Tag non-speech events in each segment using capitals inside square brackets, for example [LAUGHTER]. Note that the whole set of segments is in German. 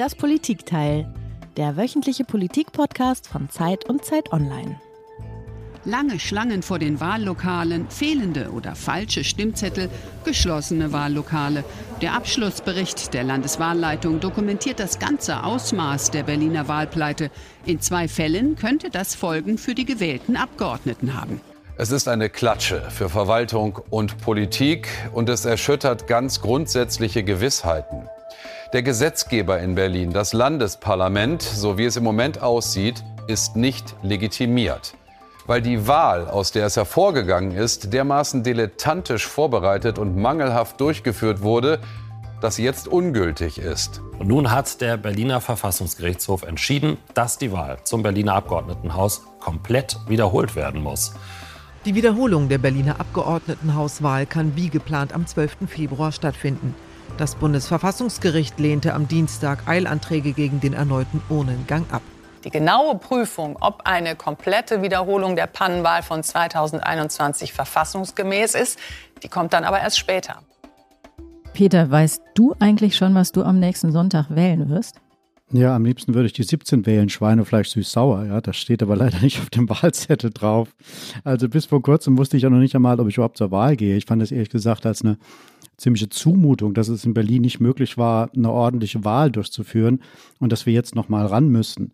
Das Politikteil, der wöchentliche Politikpodcast von Zeit und Zeit Online. Lange Schlangen vor den Wahllokalen, fehlende oder falsche Stimmzettel, geschlossene Wahllokale. Der Abschlussbericht der Landeswahlleitung dokumentiert das ganze Ausmaß der Berliner Wahlpleite. In zwei Fällen könnte das Folgen für die gewählten Abgeordneten haben. Es ist eine Klatsche für Verwaltung und Politik und es erschüttert ganz grundsätzliche Gewissheiten. Der Gesetzgeber in Berlin, das Landesparlament, so wie es im Moment aussieht, ist nicht legitimiert weil die Wahl, aus der es hervorgegangen ist, dermaßen dilettantisch vorbereitet und mangelhaft durchgeführt wurde, dass sie jetzt ungültig ist. Und nun hat der Berliner Verfassungsgerichtshof entschieden, dass die Wahl zum Berliner Abgeordnetenhaus komplett wiederholt werden muss. Die Wiederholung der Berliner Abgeordnetenhauswahl kann wie geplant am 12. Februar stattfinden. Das Bundesverfassungsgericht lehnte am Dienstag Eilanträge gegen den erneuten Urnengang ab. Die genaue Prüfung, ob eine komplette Wiederholung der Pannenwahl von 2021 verfassungsgemäß ist, die kommt dann aber erst später. Peter, weißt du eigentlich schon, was du am nächsten Sonntag wählen wirst? Ja, am liebsten würde ich die 17 wählen, Schweinefleisch süß-sauer. Ja, das steht aber leider nicht auf dem [LAUGHS] Wahlzettel drauf. Also bis vor kurzem wusste ich ja noch nicht einmal, ob ich überhaupt zur Wahl gehe. Ich fand es ehrlich gesagt als eine ziemliche Zumutung, dass es in Berlin nicht möglich war, eine ordentliche Wahl durchzuführen und dass wir jetzt noch mal ran müssen.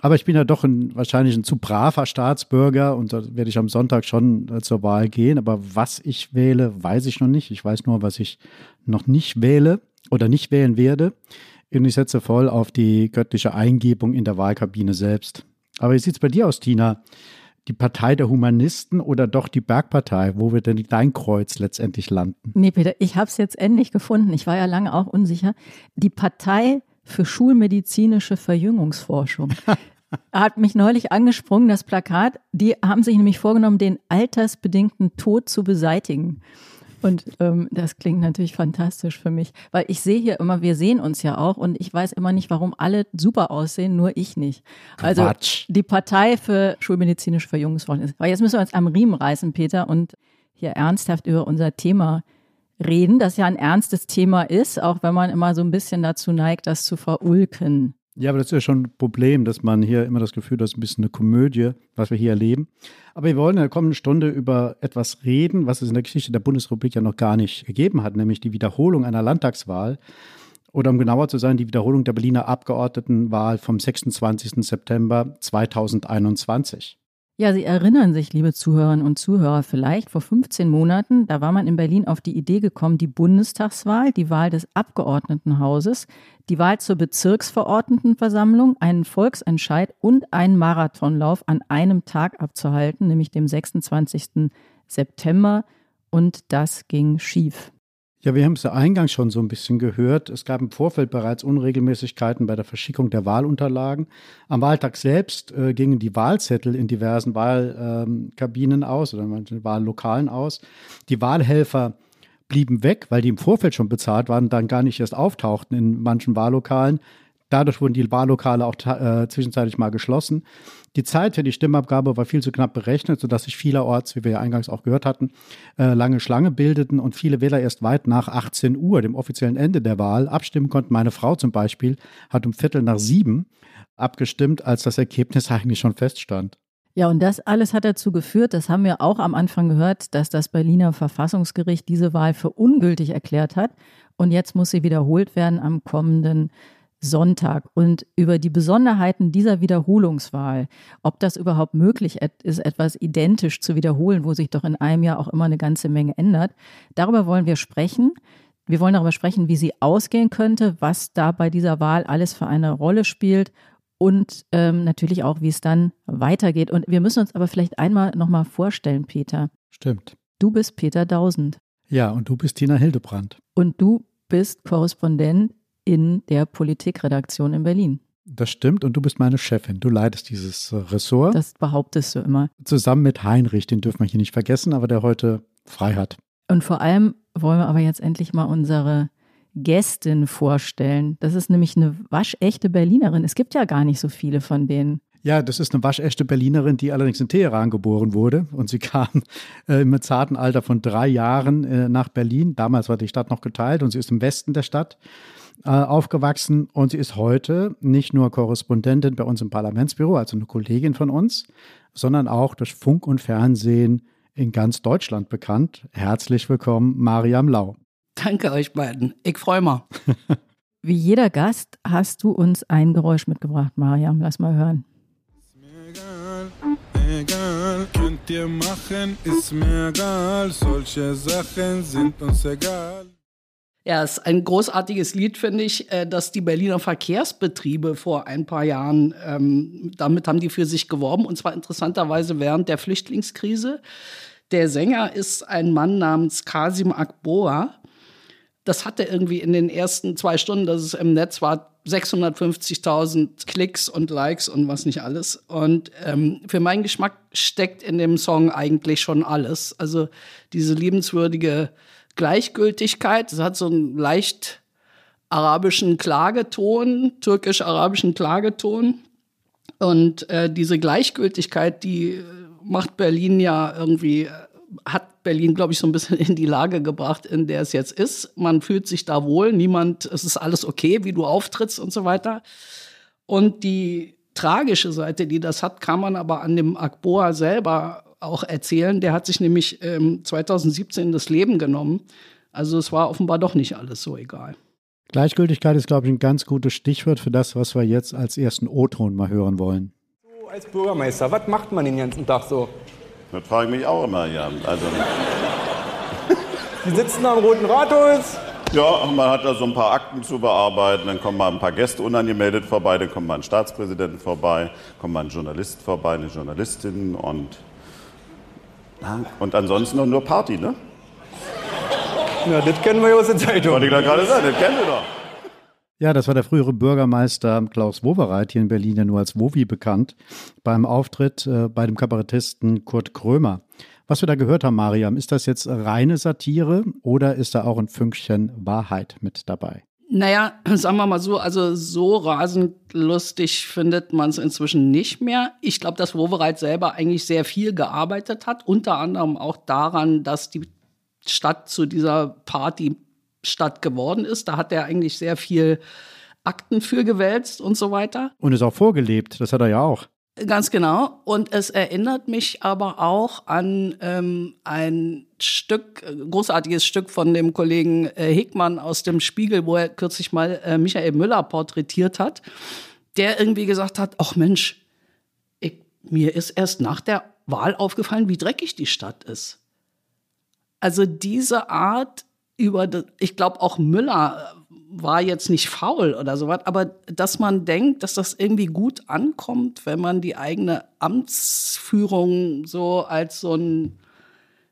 Aber ich bin ja doch ein, wahrscheinlich ein zu braver Staatsbürger und da werde ich am Sonntag schon äh, zur Wahl gehen. Aber was ich wähle, weiß ich noch nicht. Ich weiß nur, was ich noch nicht wähle oder nicht wählen werde. Und ich setze voll auf die göttliche Eingebung in der Wahlkabine selbst. Aber wie sieht es bei dir aus, Tina? Die Partei der Humanisten oder doch die Bergpartei? Wo wird denn dein Kreuz letztendlich landen? Nee, Peter, ich habe es jetzt endlich gefunden. Ich war ja lange auch unsicher. Die Partei für schulmedizinische Verjüngungsforschung. [LAUGHS] hat mich neulich angesprungen, das Plakat. Die haben sich nämlich vorgenommen, den altersbedingten Tod zu beseitigen. Und ähm, das klingt natürlich fantastisch für mich, weil ich sehe hier immer, wir sehen uns ja auch und ich weiß immer nicht, warum alle super aussehen, nur ich nicht. Also Quatsch. die Partei für schulmedizinische Verjüngungsforschung ist. Aber jetzt müssen wir uns am Riemen reißen, Peter, und hier ernsthaft über unser Thema reden, das ja ein ernstes Thema ist, auch wenn man immer so ein bisschen dazu neigt, das zu verulken. Ja, aber das ist ja schon ein Problem, dass man hier immer das Gefühl hat, das ist ein bisschen eine Komödie, was wir hier erleben. Aber wir wollen in der kommenden Stunde über etwas reden, was es in der Geschichte der Bundesrepublik ja noch gar nicht gegeben hat, nämlich die Wiederholung einer Landtagswahl. Oder um genauer zu sein, die Wiederholung der Berliner Abgeordnetenwahl vom 26. September 2021. Ja, Sie erinnern sich, liebe Zuhörerinnen und Zuhörer, vielleicht vor 15 Monaten, da war man in Berlin auf die Idee gekommen, die Bundestagswahl, die Wahl des Abgeordnetenhauses, die Wahl zur Bezirksverordnetenversammlung, einen Volksentscheid und einen Marathonlauf an einem Tag abzuhalten, nämlich dem 26. September. Und das ging schief. Ja, wir haben es ja eingangs schon so ein bisschen gehört. Es gab im Vorfeld bereits Unregelmäßigkeiten bei der Verschickung der Wahlunterlagen. Am Wahltag selbst äh, gingen die Wahlzettel in diversen Wahlkabinen ähm, aus oder manchen Wahllokalen aus. Die Wahlhelfer blieben weg, weil die im Vorfeld schon bezahlt waren und dann gar nicht erst auftauchten in manchen Wahllokalen. Dadurch wurden die Wahllokale auch äh, zwischenzeitlich mal geschlossen. Die Zeit für die Stimmabgabe war viel zu knapp berechnet, sodass sich vielerorts, wie wir ja eingangs auch gehört hatten, äh, lange Schlange bildeten und viele Wähler erst weit nach 18 Uhr, dem offiziellen Ende der Wahl, abstimmen konnten. Meine Frau zum Beispiel hat um Viertel nach sieben abgestimmt, als das Ergebnis [LAUGHS] eigentlich schon feststand. Ja, und das alles hat dazu geführt, das haben wir auch am Anfang gehört, dass das Berliner Verfassungsgericht diese Wahl für ungültig erklärt hat. Und jetzt muss sie wiederholt werden am kommenden Sonntag und über die Besonderheiten dieser Wiederholungswahl, ob das überhaupt möglich ist, etwas identisch zu wiederholen, wo sich doch in einem Jahr auch immer eine ganze Menge ändert. Darüber wollen wir sprechen. Wir wollen darüber sprechen, wie sie ausgehen könnte, was da bei dieser Wahl alles für eine Rolle spielt und ähm, natürlich auch, wie es dann weitergeht. Und wir müssen uns aber vielleicht einmal nochmal vorstellen, Peter. Stimmt. Du bist Peter Dausend. Ja, und du bist Tina Hildebrand. Und du bist Korrespondent in der Politikredaktion in Berlin. Das stimmt und du bist meine Chefin. Du leitest dieses Ressort. Das behauptest du immer. Zusammen mit Heinrich, den dürfen wir hier nicht vergessen, aber der heute frei hat. Und vor allem wollen wir aber jetzt endlich mal unsere Gästin vorstellen. Das ist nämlich eine waschechte Berlinerin. Es gibt ja gar nicht so viele von denen. Ja, das ist eine waschechte Berlinerin, die allerdings in Teheran geboren wurde. Und sie kam [LAUGHS] äh, im zarten Alter von drei Jahren äh, nach Berlin. Damals war die Stadt noch geteilt und sie ist im Westen der Stadt äh, aufgewachsen und sie ist heute nicht nur Korrespondentin bei uns im Parlamentsbüro, also eine Kollegin von uns, sondern auch durch Funk und Fernsehen in ganz Deutschland bekannt. Herzlich willkommen, Mariam Lau. Danke euch beiden. Ich freue mich. [LAUGHS] Wie jeder Gast hast du uns ein Geräusch mitgebracht, Mariam. Lass mal hören. Egal, könnt ihr machen, ist mir egal. Solche Sachen sind uns egal. Ja, es ist ein großartiges Lied, finde ich, äh, dass die Berliner Verkehrsbetriebe vor ein paar Jahren, ähm, damit haben die für sich geworben, und zwar interessanterweise während der Flüchtlingskrise. Der Sänger ist ein Mann namens Kasim Akboa. Das hatte irgendwie in den ersten zwei Stunden, dass es im Netz war, 650.000 Klicks und Likes und was nicht alles. Und ähm, für meinen Geschmack steckt in dem Song eigentlich schon alles. Also diese liebenswürdige Gleichgültigkeit. Es hat so einen leicht arabischen Klageton, türkisch-arabischen Klageton. Und äh, diese Gleichgültigkeit, die macht Berlin ja irgendwie, hat Berlin, glaube ich, so ein bisschen [LAUGHS] in die Lage gebracht, in der es jetzt ist. Man fühlt sich da wohl, niemand, es ist alles okay, wie du auftrittst und so weiter. Und die tragische Seite, die das hat, kann man aber an dem Akboa selber auch erzählen. Der hat sich nämlich ähm, 2017 das Leben genommen. Also es war offenbar doch nicht alles so egal. Gleichgültigkeit ist, glaube ich, ein ganz gutes Stichwort für das, was wir jetzt als ersten O-Ton mal hören wollen. So als Bürgermeister, was macht man den ganzen Tag so? Das frage ich mich auch immer, ja. Also, Sie sitzen am Roten Rathaus. ja, man hat da so ein paar Akten zu bearbeiten, dann kommen mal ein paar Gäste unangemeldet vorbei, dann kommt mal ein Staatspräsident vorbei, kommt mal ein Journalist vorbei, eine Journalistin und, na, und ansonsten noch nur Party, ne? Na, das kennen wir ja aus der Zeitung. Wollte ich da gerade sagen, das kennen wir doch. Ja, das war der frühere Bürgermeister Klaus Wowereit, hier in Berlin ja nur als Wowi bekannt, beim Auftritt äh, bei dem Kabarettisten Kurt Krömer. Was wir da gehört haben, Mariam, ist das jetzt reine Satire oder ist da auch ein Fünkchen Wahrheit mit dabei? Naja, [CLEARS THROAT] sagen wir mal so, also so rasend lustig findet man es inzwischen nicht mehr. Ich glaube, dass Wowereit selber eigentlich sehr viel gearbeitet hat, unter anderem auch daran, dass die Stadt zu dieser Partystadt geworden ist. Da hat er eigentlich sehr viel Akten für gewälzt und so weiter. Und ist auch vorgelebt, das hat er ja auch. Ganz genau. Und es erinnert mich aber auch an ähm, ein Stück, großartiges Stück von dem Kollegen äh, Hickmann aus dem Spiegel, wo er kürzlich mal äh, Michael Müller porträtiert hat, der irgendwie gesagt hat, ach Mensch, ich, mir ist erst nach der Wahl aufgefallen, wie dreckig die Stadt ist. Also diese Art über, ich glaube auch Müller war jetzt nicht faul oder sowas, aber dass man denkt, dass das irgendwie gut ankommt, wenn man die eigene Amtsführung so als so ein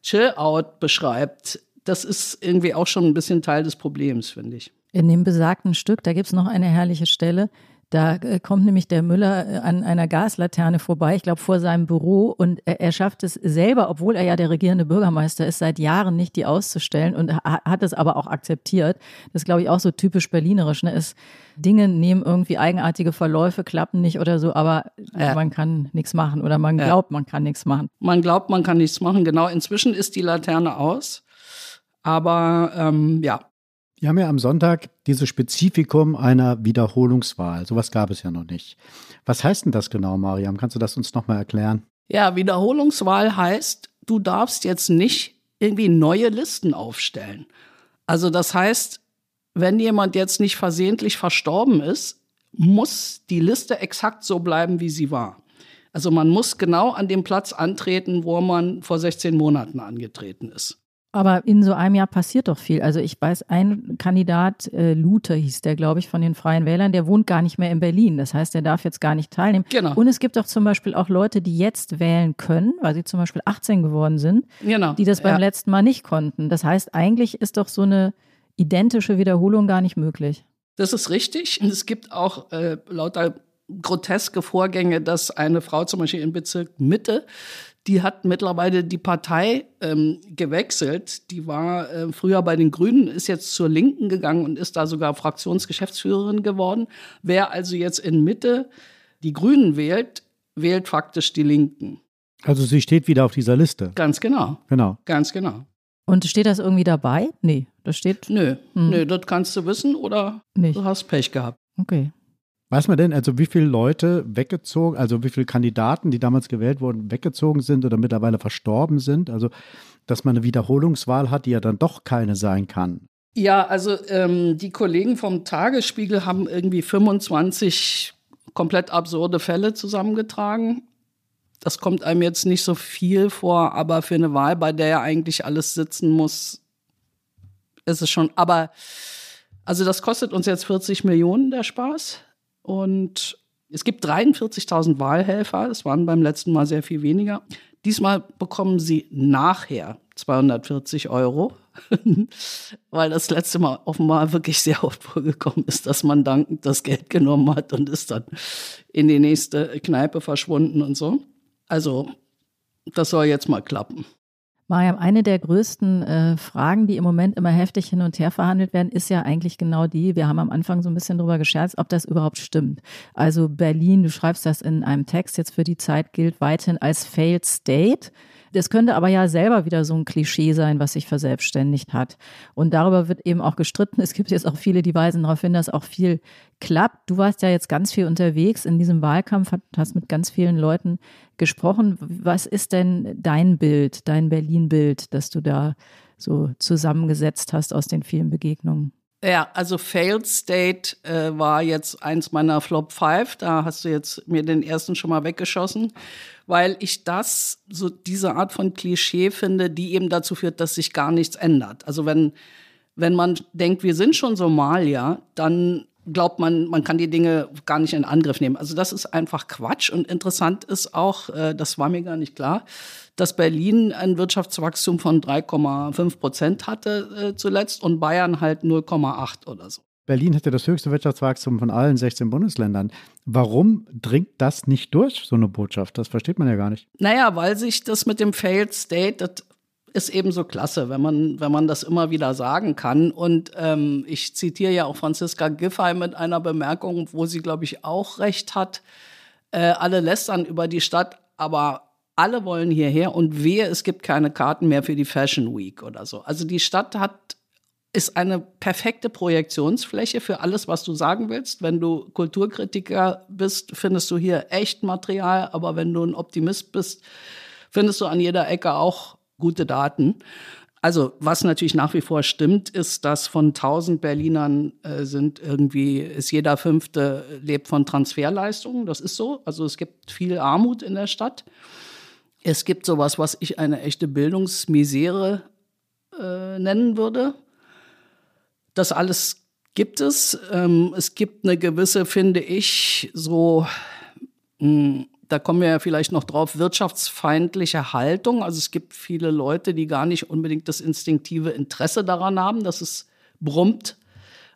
Chill-out beschreibt, das ist irgendwie auch schon ein bisschen Teil des Problems, finde ich. In dem besagten Stück, da gibt es noch eine herrliche Stelle. Da äh, kommt nämlich der Müller äh, an einer Gaslaterne vorbei, ich glaube vor seinem Büro, und er, er, schafft es selber, obwohl er ja der regierende Bürgermeister ist, seit Jahren nicht die auszustellen und hat es aber auch akzeptiert. Das ist, glaube ich, auch so typisch berlinerisch. Ne? Ist, Dinge nehmen irgendwie eigenartige Verläufe, klappen nicht oder so, aber ja. man kann nichts machen oder man glaubt, ja. man kann nichts machen. Man glaubt, man kann nichts machen. Genau, inzwischen ist die Laterne aus. Aber ähm, ja, wir haben ja am Sonntag dieses Spezifikum einer Wiederholungswahl. Sowas gab es ja noch nicht. Was heißt denn das genau, Mariam? Kannst du das uns nochmal erklären? Ja, Wiederholungswahl heißt, du darfst jetzt nicht irgendwie neue Listen aufstellen. Also das heißt, wenn jemand jetzt nicht versehentlich verstorben ist, muss die Liste exakt so bleiben, wie sie war. Also man muss genau an dem Platz antreten, wo man vor 16 Monaten angetreten ist. Aber in so einem Jahr passiert doch viel. Also ich weiß, ein Kandidat, äh, Lute hieß der, glaube ich, von den Freien Wählern, der wohnt gar nicht mehr in Berlin. Das heißt, der darf jetzt gar nicht teilnehmen. Genau. Und es gibt auch zum Beispiel auch Leute, die jetzt wählen können, weil sie zum Beispiel 18 geworden sind, genau. die das beim ja. letzten Mal nicht konnten. Das heißt, eigentlich ist doch so eine identische Wiederholung gar nicht möglich. Das ist richtig. Und es gibt auch äh, lauter groteske Vorgänge, dass eine Frau zum Beispiel im Bezirk Mitte die hat mittlerweile die Partei ähm, gewechselt. Die war äh, früher bei den Grünen, ist jetzt zur Linken gegangen und ist da sogar Fraktionsgeschäftsführerin geworden. Wer also jetzt in Mitte die Grünen wählt, wählt faktisch die Linken. Also sie steht wieder auf dieser Liste. Ganz genau. Genau. Ganz genau. Und steht das irgendwie dabei? Nee, das steht. Nö, hm. nö, das kannst du wissen oder Nicht. du hast Pech gehabt. Okay. Weiß man denn, also wie viele Leute weggezogen, also wie viele Kandidaten, die damals gewählt wurden, weggezogen sind oder mittlerweile verstorben sind? Also, dass man eine Wiederholungswahl hat, die ja dann doch keine sein kann. Ja, also ähm, die Kollegen vom Tagesspiegel haben irgendwie 25 komplett absurde Fälle zusammengetragen. Das kommt einem jetzt nicht so viel vor, aber für eine Wahl, bei der ja eigentlich alles sitzen muss, ist es schon. Aber also das kostet uns jetzt 40 Millionen der Spaß. Und es gibt 43.000 Wahlhelfer. Das waren beim letzten Mal sehr viel weniger. Diesmal bekommen sie nachher 240 Euro, [LAUGHS] weil das letzte Mal offenbar wirklich sehr oft vorgekommen ist, dass man dankend das Geld genommen hat und ist dann in die nächste Kneipe verschwunden und so. Also, das soll jetzt mal klappen. Mariam, eine der größten äh, Fragen, die im Moment immer heftig hin und her verhandelt werden, ist ja eigentlich genau die, wir haben am Anfang so ein bisschen drüber gescherzt, ob das überhaupt stimmt. Also Berlin, du schreibst das in einem Text jetzt für die Zeit, gilt weiterhin als Failed State. Das könnte aber ja selber wieder so ein Klischee sein, was sich verselbstständigt hat. Und darüber wird eben auch gestritten. Es gibt jetzt auch viele, die weisen darauf hin, dass auch viel klappt. Du warst ja jetzt ganz viel unterwegs in diesem Wahlkampf, hast mit ganz vielen Leuten gesprochen. Was ist denn dein Bild, dein Berlin-Bild, das du da so zusammengesetzt hast aus den vielen Begegnungen? Ja, also Failed State äh, war jetzt eins meiner Flop 5. Da hast du jetzt mir den ersten schon mal weggeschossen, weil ich das, so diese Art von Klischee finde, die eben dazu führt, dass sich gar nichts ändert. Also wenn, wenn man denkt, wir sind schon Somalia, dann glaubt man, man kann die Dinge gar nicht in Angriff nehmen. Also das ist einfach Quatsch. Und interessant ist auch, äh, das war mir gar nicht klar, dass Berlin ein Wirtschaftswachstum von 3,5 Prozent hatte äh, zuletzt und Bayern halt 0,8 oder so. Berlin hatte das höchste Wirtschaftswachstum von allen 16 Bundesländern. Warum dringt das nicht durch, so eine Botschaft? Das versteht man ja gar nicht. Naja, weil sich das mit dem Failed State, das ist eben so klasse, wenn man, wenn man das immer wieder sagen kann. Und ähm, ich zitiere ja auch Franziska Giffey mit einer Bemerkung, wo sie, glaube ich, auch recht hat. Äh, alle lästern über die Stadt, aber alle wollen hierher und wehe, es gibt keine Karten mehr für die Fashion Week oder so. Also die Stadt hat ist eine perfekte Projektionsfläche für alles, was du sagen willst. Wenn du Kulturkritiker bist, findest du hier echt Material, aber wenn du ein Optimist bist, findest du an jeder Ecke auch gute Daten. Also was natürlich nach wie vor stimmt, ist, dass von 1000 Berlinern äh, sind irgendwie, ist jeder fünfte lebt von Transferleistungen. Das ist so. Also es gibt viel Armut in der Stadt. Es gibt sowas, was ich eine echte Bildungsmisere äh, nennen würde. Das alles gibt es. Ähm, es gibt eine gewisse, finde ich, so mh, hm, da kommen wir ja vielleicht noch drauf, wirtschaftsfeindliche Haltung. Also es gibt viele Leute, die gar nicht unbedingt das instinktive Interesse daran haben, dass es brummt.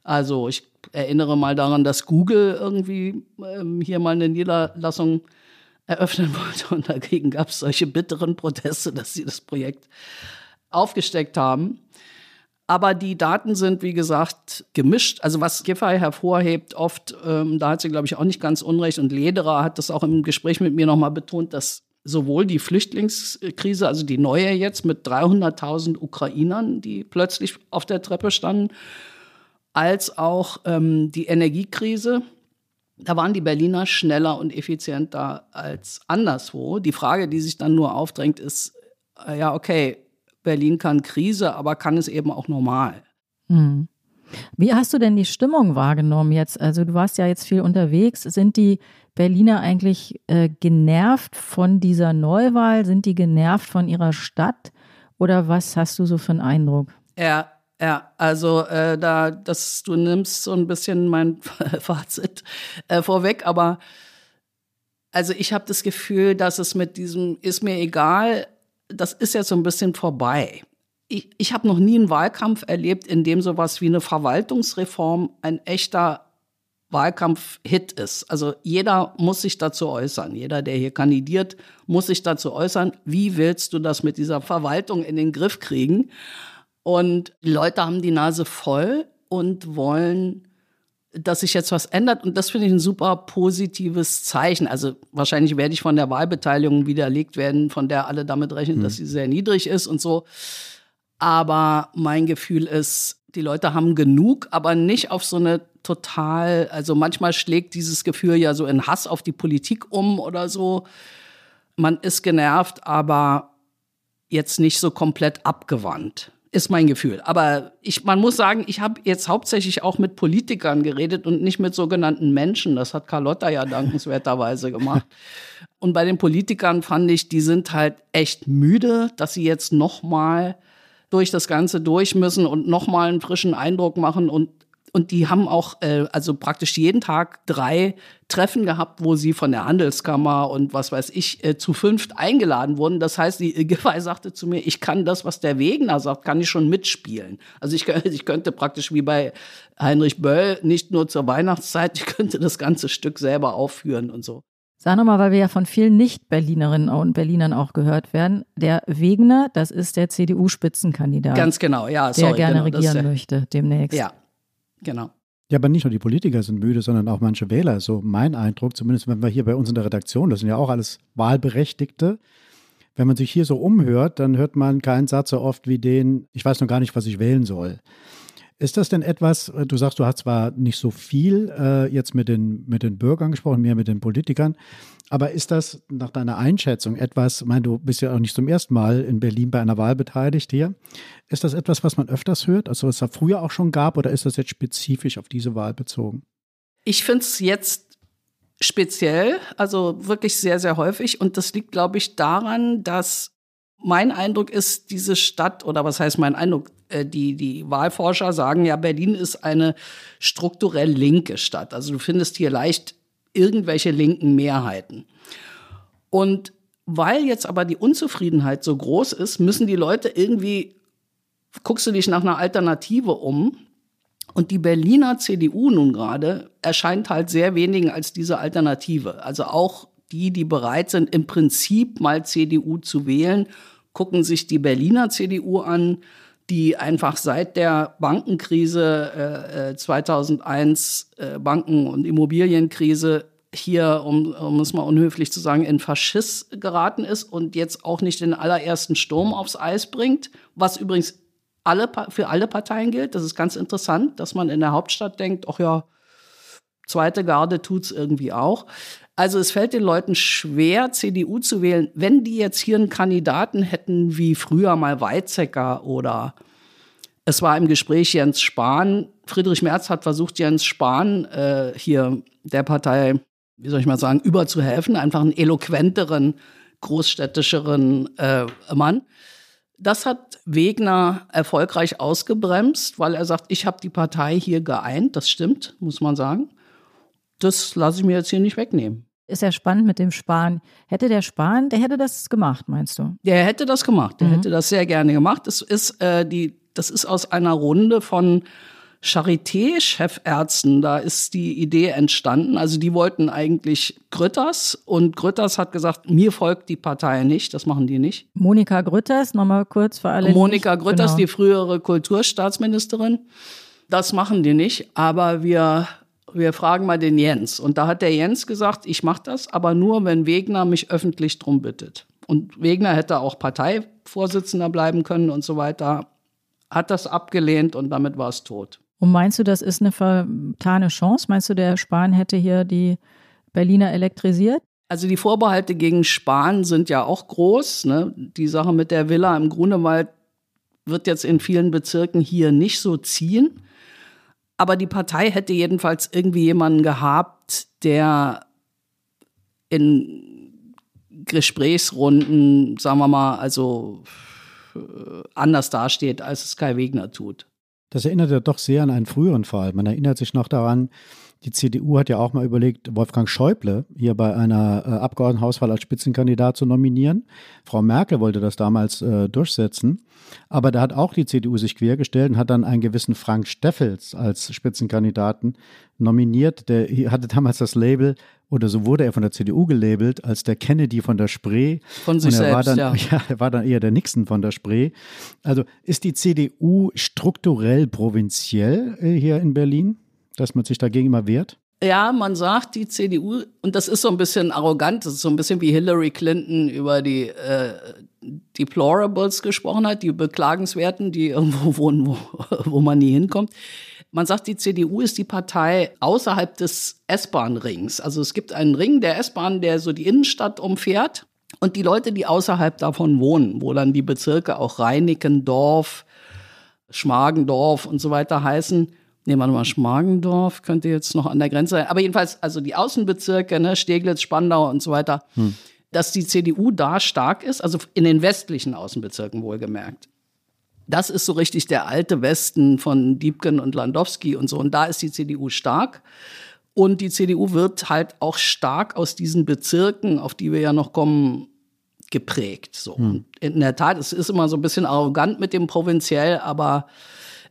Also ich erinnere mal daran, dass Google irgendwie ähm, hier mal eine Niederlassung eröffnen [LAUGHS] wollte und dagegen gab es solche bitteren Proteste, dass sie das Projekt aufgesteckt haben. Aber die Daten sind, wie gesagt, gemischt. Also was Giffey hervorhebt, oft, ähm, da hat sie, glaube ich, auch nicht ganz unrecht. Und Lederer hat das auch im Gespräch mit mir nochmal betont, dass sowohl die Flüchtlingskrise, also die neue jetzt mit 300.000 Ukrainern, die plötzlich auf der Treppe standen, als auch ähm, die Energiekrise, da waren die Berliner schneller und effizienter als anderswo. Die Frage, die sich dann nur aufdrängt, ist, äh, ja, okay, Berlin kann Krise, aber kann es eben auch normal. Hm. Wie hast du denn die Stimmung wahrgenommen jetzt? Also du warst ja jetzt viel unterwegs. Sind die Berliner eigentlich äh, genervt von dieser Neuwahl? Sind die genervt von ihrer Stadt? Oder was hast du so für einen Eindruck? Ja, ja, also äh, da, dass du nimmst so ein bisschen mein [LAUGHS] Fazit äh, vorweg, aber also ich habe das Gefühl, dass es mit diesem ist mir egal das ist jetzt so ein bisschen vorbei. Ich, ich habe noch nie einen Wahlkampf erlebt, in dem sowas wie eine Verwaltungsreform ein echter Wahlkampf-Hit ist. Also jeder muss sich dazu äußern. Jeder, der hier kandidiert, muss sich dazu äußern, wie willst du das mit dieser Verwaltung in den Griff kriegen? Und die Leute haben die Nase voll und wollen dass sich jetzt was ändert. Und das finde ich ein super positives Zeichen. Also wahrscheinlich werde ich von der Wahlbeteiligung widerlegt werden, von der alle damit rechnen, mhm. dass sie sehr niedrig ist und so. Aber mein Gefühl ist, die Leute haben genug, aber nicht auf so eine total, also manchmal schlägt dieses Gefühl ja so in Hass auf die Politik um oder so. Man ist genervt, aber jetzt nicht so komplett abgewandt ist mein Gefühl. Aber ich, man muss sagen, ich habe jetzt hauptsächlich auch mit Politikern geredet und nicht mit sogenannten Menschen. Das hat Carlotta ja dankenswerterweise gemacht. [LAUGHS] Und bei den Politikern fand ich, die sind halt echt müde, dass sie jetzt noch mal durch das Ganze durch müssen und noch mal einen frischen Eindruck machen und und die haben auch äh, also praktisch jeden Tag drei Treffen gehabt, wo sie von der Handelskammer und was weiß ich äh, zu fünft eingeladen wurden. Das heißt, die [LAUGHS] Giffey sagte zu mir, ich kann das, was der Wegner sagt, kann ich schon mitspielen. Also ich, [LAUGHS] ich könnte praktisch wie bei Heinrich Böll nicht nur zur Weihnachtszeit, [LAUGHS] ich könnte das ganze Stück selber aufführen und so. Sag nochmal, weil wir ja von vielen Nicht-Berlinerinnen und Berlinern auch gehört werden. Der Wegner, das ist der CDU-Spitzenkandidat. Ganz genau, ja. Sorry, der gerne genau, regieren möchte demnächst. Ja, Genau. Ja, aber nicht nur die Politiker sind müde, sondern auch manche Wähler. So mein Eindruck, zumindest wenn wir hier bei uns in der Redaktion, das sind ja auch alles Wahlberechtigte. Wenn man sich hier so umhört, dann hört man keinen Satz so oft wie den, ich weiß noch gar nicht, was ich wählen soll. Ist das denn etwas, äh, du sagst, du hast zwar nicht so viel äh, jetzt mit den, mit den Bürgern gesprochen, mehr mit den Politikern, aber ist das nach deiner Einschätzung etwas, ich meine, du bist ja auch nicht zum ersten Mal in Berlin bei einer Wahl beteiligt hier, ist das etwas, was man öfters hört, also was es da früher auch schon gab, oder ist das jetzt spezifisch auf diese Wahl bezogen? Ich finde es jetzt speziell, also wirklich sehr, sehr häufig und das liegt, glaube ich, daran, dass mein Eindruck ist, diese Stadt, oder was heißt mein Eindruck, äh, die, die Wahlforscher sagen ja, Berlin ist eine strukturell linke Stadt. Also du findest hier leicht irgendwelche linken Mehrheiten. Und weil jetzt aber die Unzufriedenheit so groß ist, müssen die Leute irgendwie, guckst du dich nach einer Alternative um. Und die Berliner CDU nun gerade erscheint halt sehr wenigen als diese Alternative. Also auch die, die bereit sind, im Prinzip mal CDU zu wählen, gucken sich die Berliner CDU an, die einfach seit der Bankenkrise äh, 2001, äh, äh, Banken- und Immobilienkrise, hier, um, um es mal unhöflich zu sagen, in Faschist geraten ist und jetzt auch nicht den allerersten Sturm aufs Eis bringt, was übrigens alle, für alle Parteien gilt. Das ist ganz interessant, dass man in der Hauptstadt denkt, ach ja, zweite Garde tut's irgendwie auch. Also es fällt den Leuten schwer, CDU zu wählen. Wenn die jetzt hier einen Kandidaten hätten wie früher mal Weizsäcker oder es war im Gespräch Jens Spahn. Friedrich Merz hat versucht, Jens Spahn äh, hier der Partei, wie soll ich mal sagen, überzuhelfen. Einfach einen eloquenteren, großstädtischeren äh, Mann. Das hat Wegner erfolgreich ausgebremst, weil er sagt, ich habe die Partei hier geeint. Das stimmt, muss man sagen. Das lasse ich mir jetzt hier nicht wegnehmen ist ja spannend mit dem Spahn. Hätte der Spahn, der hätte das gemacht, meinst du? Der hätte das gemacht. Der mhm. hätte das sehr gerne gemacht. Das ist äh, die, das ist aus einer Runde von Charité-Chefärzten, da ist die Idee entstanden. Also die wollten eigentlich Grütters und Grütters hat gesagt, mir folgt die Partei nicht, das machen die nicht. Monika Grütters, nochmal kurz für alle. Monika Grütters, genau. die frühere Kulturstaatsministerin, das machen die nicht, aber wir wir fragen mal den Jens. Und da hat der Jens gesagt, ich mache das, aber nur, wenn Wegner mich öffentlich drum bittet. Und Wegner hätte auch Parteivorsitzender bleiben können und so weiter. Hat das abgelehnt und damit war es tot. Und meinst du, das ist eine vertane Chance? Meinst du, der Spahn hätte hier die Berliner elektrisiert? Also die Vorbehalte gegen Spahn sind ja auch groß. Ne? Die Sache mit der Villa im Grunewald wird jetzt in vielen Bezirken hier nicht so ziehen. Aber die Partei hätte jedenfalls irgendwie jemanden gehabt, der in Gesprächsrunden, sagen wir mal, also äh, anders dasteht, als es Kai Wegner tut. Das erinnert ja doch sehr an einen früheren Fall. Man erinnert sich noch daran, die CDU hat ja auch mal überlegt, Wolfgang Schäuble hier bei einer äh, Abgeordnetenhauswahl als Spitzenkandidat zu nominieren. Frau Merkel wollte das damals äh, durchsetzen. Aber da hat auch die CDU sich quergestellt und hat dann einen gewissen Frank Steffels als Spitzenkandidaten nominiert. Der hatte damals das Label, oder so wurde er von der CDU gelabelt, als der Kennedy von der Spree. Von sich und er selbst, war dann, ja. [LAUGHS] ja. Er war dann eher der Nixon von der Spree. Also ist die CDU strukturell provinziell äh, hier in Berlin? dass man sich dagegen immer wehrt? Ja, man sagt, die CDU, und das ist so ein bisschen arrogant, das ist so ein bisschen wie Hillary Clinton über die äh, Deplorables gesprochen hat, die Beklagenswerten, die irgendwo wohnen, wo, [LAUGHS] wo man nie hinkommt. Man sagt, die CDU ist die Partei außerhalb des S-Bahn-Rings. Also es gibt einen Ring der S-Bahn, der so die Innenstadt umfährt. Und die Leute, die außerhalb davon wohnen, wo dann die Bezirke auch Reinickendorf, Schmargendorf und so weiter heißen, nehmen wir mal Schmargendorf, könnte jetzt noch an der Grenze sein. Aber jedenfalls, also die Außenbezirke, ne, Steglitz, Spandau und so weiter, hm. dass die CDU da stark ist, also in den westlichen Außenbezirken wohlgemerkt. Das ist so richtig der alte Westen von Diebken und Landowski und so. Und da ist die CDU stark. Und die CDU wird halt auch stark aus diesen Bezirken, auf die wir ja noch kommen, geprägt. So. Hm. In der Tat, es ist immer so ein bisschen arrogant mit dem Provinziell, aber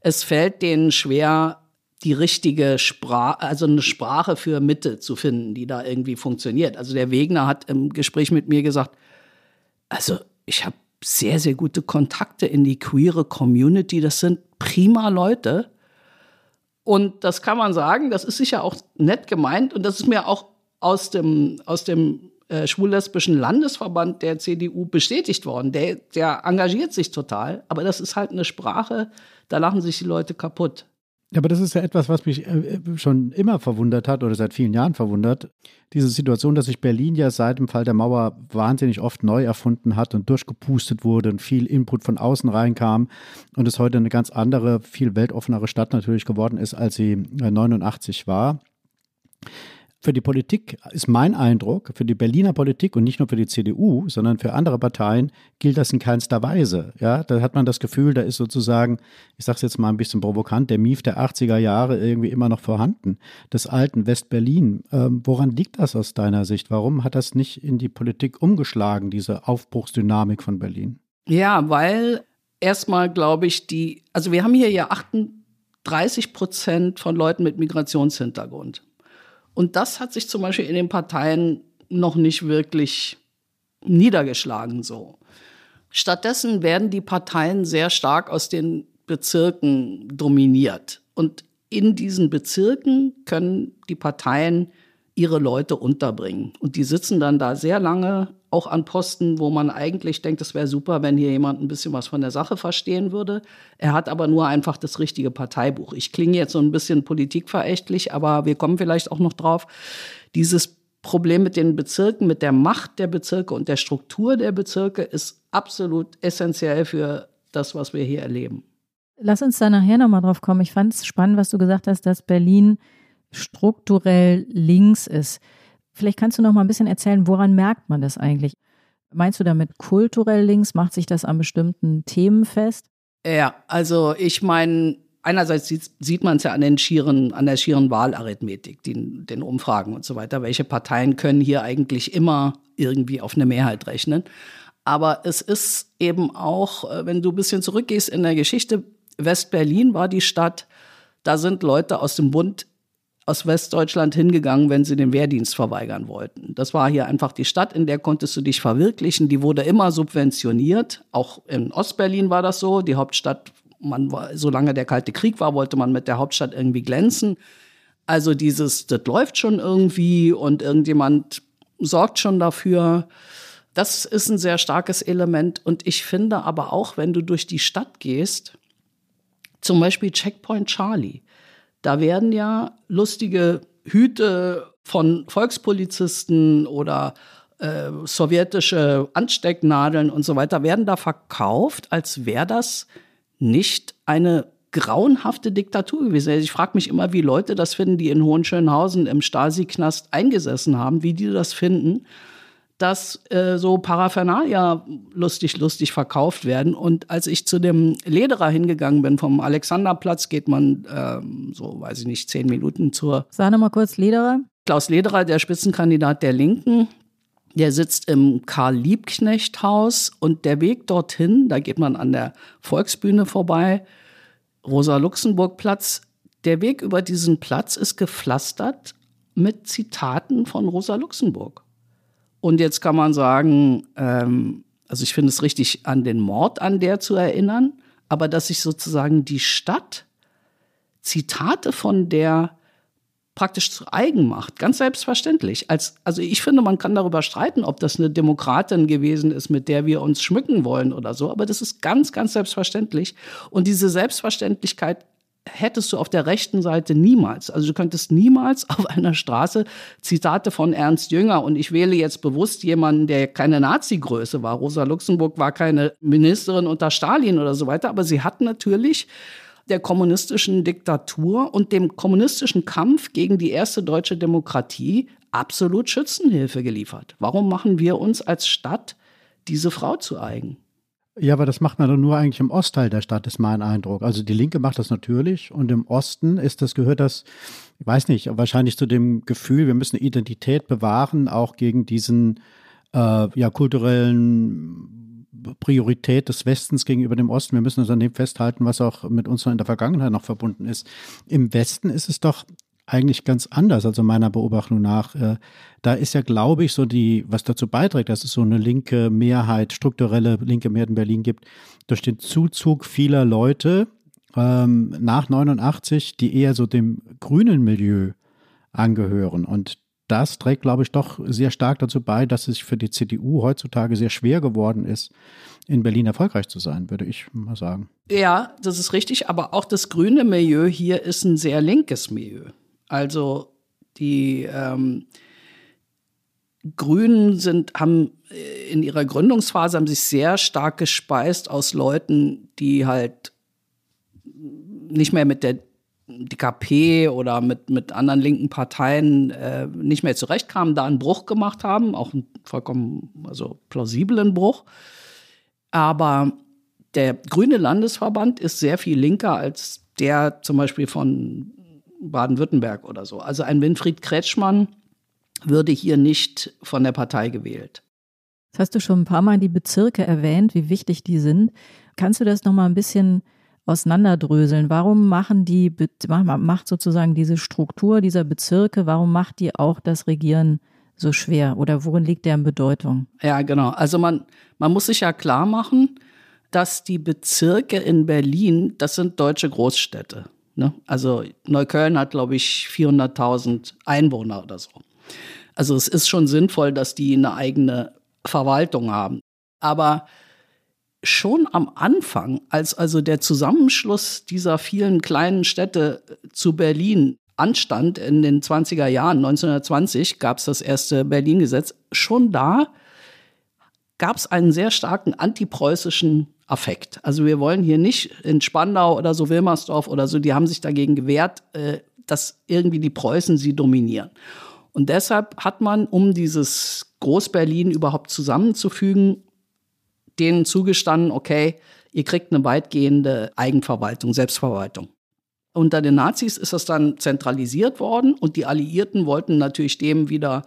es fällt denen schwer, die richtige Sprache, also eine Sprache für Mitte zu finden, die da irgendwie funktioniert. Also der Wegner hat im Gespräch mit mir gesagt, also ich habe sehr, sehr gute Kontakte in die queere Community. Das sind prima Leute. Und das kann man sagen, das ist sicher auch nett gemeint. Und das ist mir auch aus dem, aus dem äh, schwul-lesbischen Landesverband der CDU bestätigt worden. Der, der engagiert sich total. Aber das ist halt eine Sprache, da lachen sich die Leute kaputt. Aber das ist ja etwas, was mich äh, schon immer verwundert hat oder seit vielen Jahren verwundert. Diese Situation, dass sich Berlin ja seit dem Fall der Mauer wahnsinnig oft neu erfunden hat und durchgepustet wurde und viel Input von außen reinkam und es heute eine ganz andere, viel weltoffenere Stadt natürlich geworden ist, als sie 89 war für die Politik ist mein Eindruck, für die Berliner Politik und nicht nur für die CDU, sondern für andere Parteien gilt das in keinster Weise. Ja, da hat man das Gefühl, da ist sozusagen, ich sage es jetzt mal ein bisschen provokant, der Mief der 80er Jahre irgendwie immer noch vorhanden, des alten West-Berlin. Ähm, woran liegt das aus deiner Sicht? Warum hat das nicht in die Politik umgeschlagen, diese Aufbruchsdynamik von Berlin? Ja, weil erstmal glaube ich, die, also wir haben hier ja 38 Prozent von Leuten mit Migrationshintergrund. Und das hat sich zum Beispiel in den Parteien noch nicht wirklich niedergeschlagen so. Stattdessen werden die Parteien sehr stark aus den Bezirken dominiert. Und in diesen Bezirken können die Parteien ihre Leute unterbringen. Und die sitzen dann da sehr lange auch an Posten, wo man eigentlich denkt, es wäre super, wenn hier jemand ein bisschen was von der Sache verstehen würde. Er hat aber nur einfach das richtige Parteibuch. Ich klinge jetzt so ein bisschen politikverächtlich, aber wir kommen vielleicht auch noch drauf. Dieses Problem mit den Bezirken, mit der Macht der Bezirke und der Struktur der Bezirke ist absolut essentiell für das, was wir hier erleben. Lass uns da nachher nochmal drauf kommen. Ich fand es spannend, was du gesagt hast, dass Berlin strukturell links ist. Vielleicht kannst du noch mal ein bisschen erzählen, woran merkt man das eigentlich? Meinst du damit kulturell links? Macht sich das an bestimmten Themen fest? Ja, also ich meine, einerseits sieht, sieht man es ja an, den schieren, an der schieren Wahlarithmetik, den, den Umfragen und so weiter. Welche Parteien können hier eigentlich immer irgendwie auf eine Mehrheit rechnen? Aber es ist eben auch, äh, wenn du ein bisschen zurückgehst in der Geschichte, West-Berlin war die Stadt, da sind Leute aus dem Bund aus Westdeutschland hingegangen, wenn sie den Wehrdienst verweigern wollten. Das war hier einfach die Stadt, in der konntest du dich verwirklichen. Die wurde immer subventioniert. Auch in Ostberlin war das so. Die Hauptstadt, man war, solange der Kalte Krieg war, wollte man mit der Hauptstadt irgendwie glänzen. Also dieses, das läuft schon irgendwie und irgendjemand sorgt schon dafür. Das ist ein sehr starkes Element. Und ich finde aber auch, wenn du durch die Stadt gehst, zum Beispiel Checkpoint Charlie. Da werden ja lustige Hüte von Volkspolizisten oder äh, sowjetische Anstecknadeln und so weiter werden da verkauft, als wäre das nicht eine grauenhafte Diktatur gewesen. Also ich frage mich immer, wie Leute das finden, die in Hohenschönhausen im Stasi-Knast eingesessen haben, wie die das finden dass äh, so Paraphernalia lustig, lustig verkauft werden. Und als ich zu dem Lederer hingegangen bin, vom Alexanderplatz geht man ähm, so, weiß ich nicht, zehn Minuten zur. Sag noch mal kurz Lederer. Klaus Lederer, der Spitzenkandidat der Linken, der sitzt im Karl-Liebknecht-Haus und der Weg dorthin, da geht man an der Volksbühne vorbei, Rosa-Luxemburg-Platz. Der Weg über diesen Platz ist gepflastert mit Zitaten von Rosa Luxemburg. Und jetzt kann man sagen, ähm, also ich finde es richtig, an den Mord an der zu erinnern, aber dass sich sozusagen die Stadt Zitate von der praktisch zu eigen macht. Ganz selbstverständlich. Als, also ich finde, man kann darüber streiten, ob das eine Demokratin gewesen ist, mit der wir uns schmücken wollen oder so. Aber das ist ganz, ganz selbstverständlich. Und diese Selbstverständlichkeit hättest du auf der rechten Seite niemals. Also du könntest niemals auf einer Straße Zitate von Ernst Jünger und ich wähle jetzt bewusst jemanden, der keine Nazi-Größe war. Rosa Luxemburg war keine Ministerin unter Stalin oder so weiter, aber sie hat natürlich der kommunistischen Diktatur und dem kommunistischen Kampf gegen die erste deutsche Demokratie absolut Schützenhilfe geliefert. Warum machen wir uns als Stadt diese Frau zu eigen? Ja, aber das macht man doch nur eigentlich im Ostteil der Stadt, ist mein Eindruck. Also die Linke macht das natürlich und im Osten ist das, gehört das, ich weiß nicht, wahrscheinlich zu dem Gefühl, wir müssen Identität bewahren, auch gegen diesen äh, ja, kulturellen Priorität des Westens gegenüber dem Osten. Wir müssen uns an dem festhalten, was auch mit uns in der Vergangenheit noch verbunden ist. Im Westen ist es doch eigentlich ganz anders, also meiner Beobachtung nach. Äh, da ist ja, glaube ich, so die, was dazu beiträgt, dass es so eine linke Mehrheit, strukturelle linke Mehrheit in Berlin gibt, durch den Zuzug vieler Leute ähm, nach 89, die eher so dem grünen Milieu angehören. Und das trägt, glaube ich, doch sehr stark dazu bei, dass es für die CDU heutzutage sehr schwer geworden ist, in Berlin erfolgreich zu sein, würde ich mal sagen. Ja, das ist richtig, aber auch das grüne Milieu hier ist ein sehr linkes Milieu. Also die ähm, Grünen sind, haben äh, in ihrer Gründungsphase haben sich sehr stark gespeist aus Leuten, die halt nicht mehr mit der DKP oder mit, mit anderen linken Parteien äh, nicht mehr zurechtkamen, da einen Bruch gemacht haben, auch einen vollkommen also plausiblen Bruch. Aber der Grüne Landesverband ist sehr viel linker als der zum Beispiel von Baden-Württemberg oder so. Also ein Winfried Kretschmann würde hier nicht von der Partei gewählt. Das hast du schon ein paar Mal die Bezirke erwähnt, wie wichtig die sind. Kannst du das noch mal ein bisschen auseinanderdröseln? Warum machen die, macht sozusagen diese Struktur dieser Bezirke, warum macht die auch das Regieren so schwer? Oder worin liegt deren Bedeutung? Ja, genau. Also man, man muss sich ja klar machen, dass die Bezirke in Berlin, das sind deutsche Großstädte. Ne? Also Neukölln hat, glaube ich, 400.000 Einwohner oder so. Also es ist schon sinnvoll, dass die eine eigene Verwaltung haben. Aber schon am Anfang, als also der Zusammenschluss dieser vielen kleinen Städte zu Berlin anstand in den 20er Jahren, 1920 gab es das erste Berlin-Gesetz, schon da gab es einen sehr starken antipreußischen Affekt. Also wir wollen hier nicht in Spandau oder so Wilmersdorf oder so, die haben sich dagegen gewehrt, äh, dass irgendwie die Preußen sie dominieren. Und deshalb hat man, um dieses Groß-Berlin überhaupt zusammenzufügen, denen zugestanden, okay, ihr kriegt eine weitgehende Eigenverwaltung, Selbstverwaltung. Unter den Nazis ist das dann zentralisiert worden und die Alliierten wollten natürlich dem wieder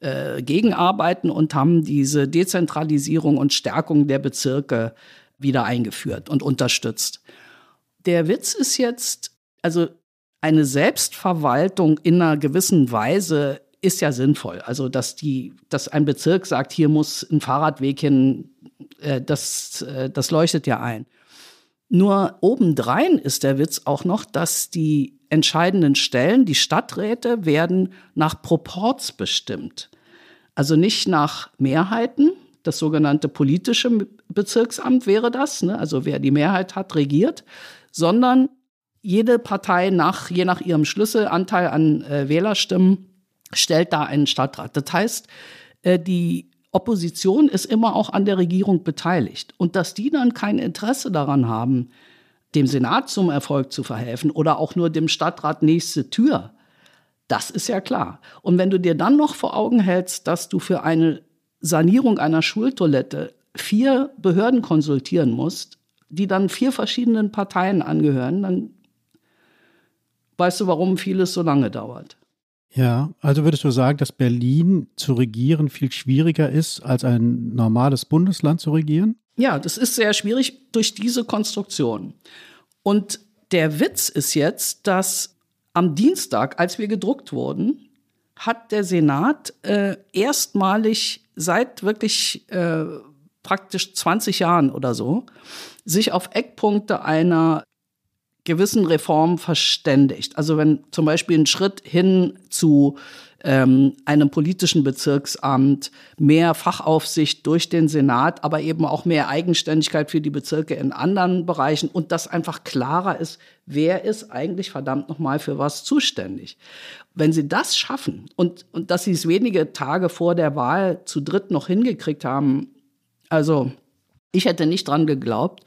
äh, gegenarbeiten und haben diese Dezentralisierung und Stärkung der Bezirke wieder eingeführt und unterstützt. Der Witz ist jetzt, also eine Selbstverwaltung in einer gewissen Weise ist ja sinnvoll. Also, dass die, dass ein Bezirk sagt, hier muss ein Fahrradweg hin, äh, das, äh, das leuchtet ja ein. Nur obendrein ist der Witz auch noch, dass die entscheidenden Stellen, die Stadträte, werden nach Proports bestimmt. Also nicht nach Mehrheiten, das sogenannte politische Bezirksamt wäre das, ne? also wer die Mehrheit hat, regiert, sondern jede Partei nach, je nach ihrem Schlüsselanteil an äh, Wählerstimmen stellt da einen Stadtrat. Das heißt, äh, die Opposition ist immer auch an der Regierung beteiligt. Und dass die dann kein Interesse daran haben, dem Senat zum Erfolg zu verhelfen oder auch nur dem Stadtrat nächste Tür, das ist ja klar. Und wenn du dir dann noch vor Augen hältst, dass du für eine Sanierung einer Schultoilette vier Behörden konsultieren musst, die dann vier verschiedenen Parteien angehören, dann weißt du, warum vieles so lange dauert. Ja, also würdest du sagen, dass Berlin zu regieren viel schwieriger ist, als ein normales Bundesland zu regieren? Ja, das ist sehr schwierig durch diese Konstruktion. Und der Witz ist jetzt, dass am Dienstag, als wir gedruckt wurden, hat der Senat äh, erstmalig seit wirklich äh, praktisch 20 Jahren oder so sich auf Eckpunkte einer gewissen Reformen verständigt. Also wenn zum Beispiel ein Schritt hin zu ähm, einem politischen Bezirksamt, mehr Fachaufsicht durch den Senat, aber eben auch mehr Eigenständigkeit für die Bezirke in anderen Bereichen und dass einfach klarer ist, wer ist eigentlich verdammt nochmal für was zuständig. Wenn sie das schaffen und, und dass sie es wenige Tage vor der Wahl zu dritt noch hingekriegt haben, also ich hätte nicht dran geglaubt,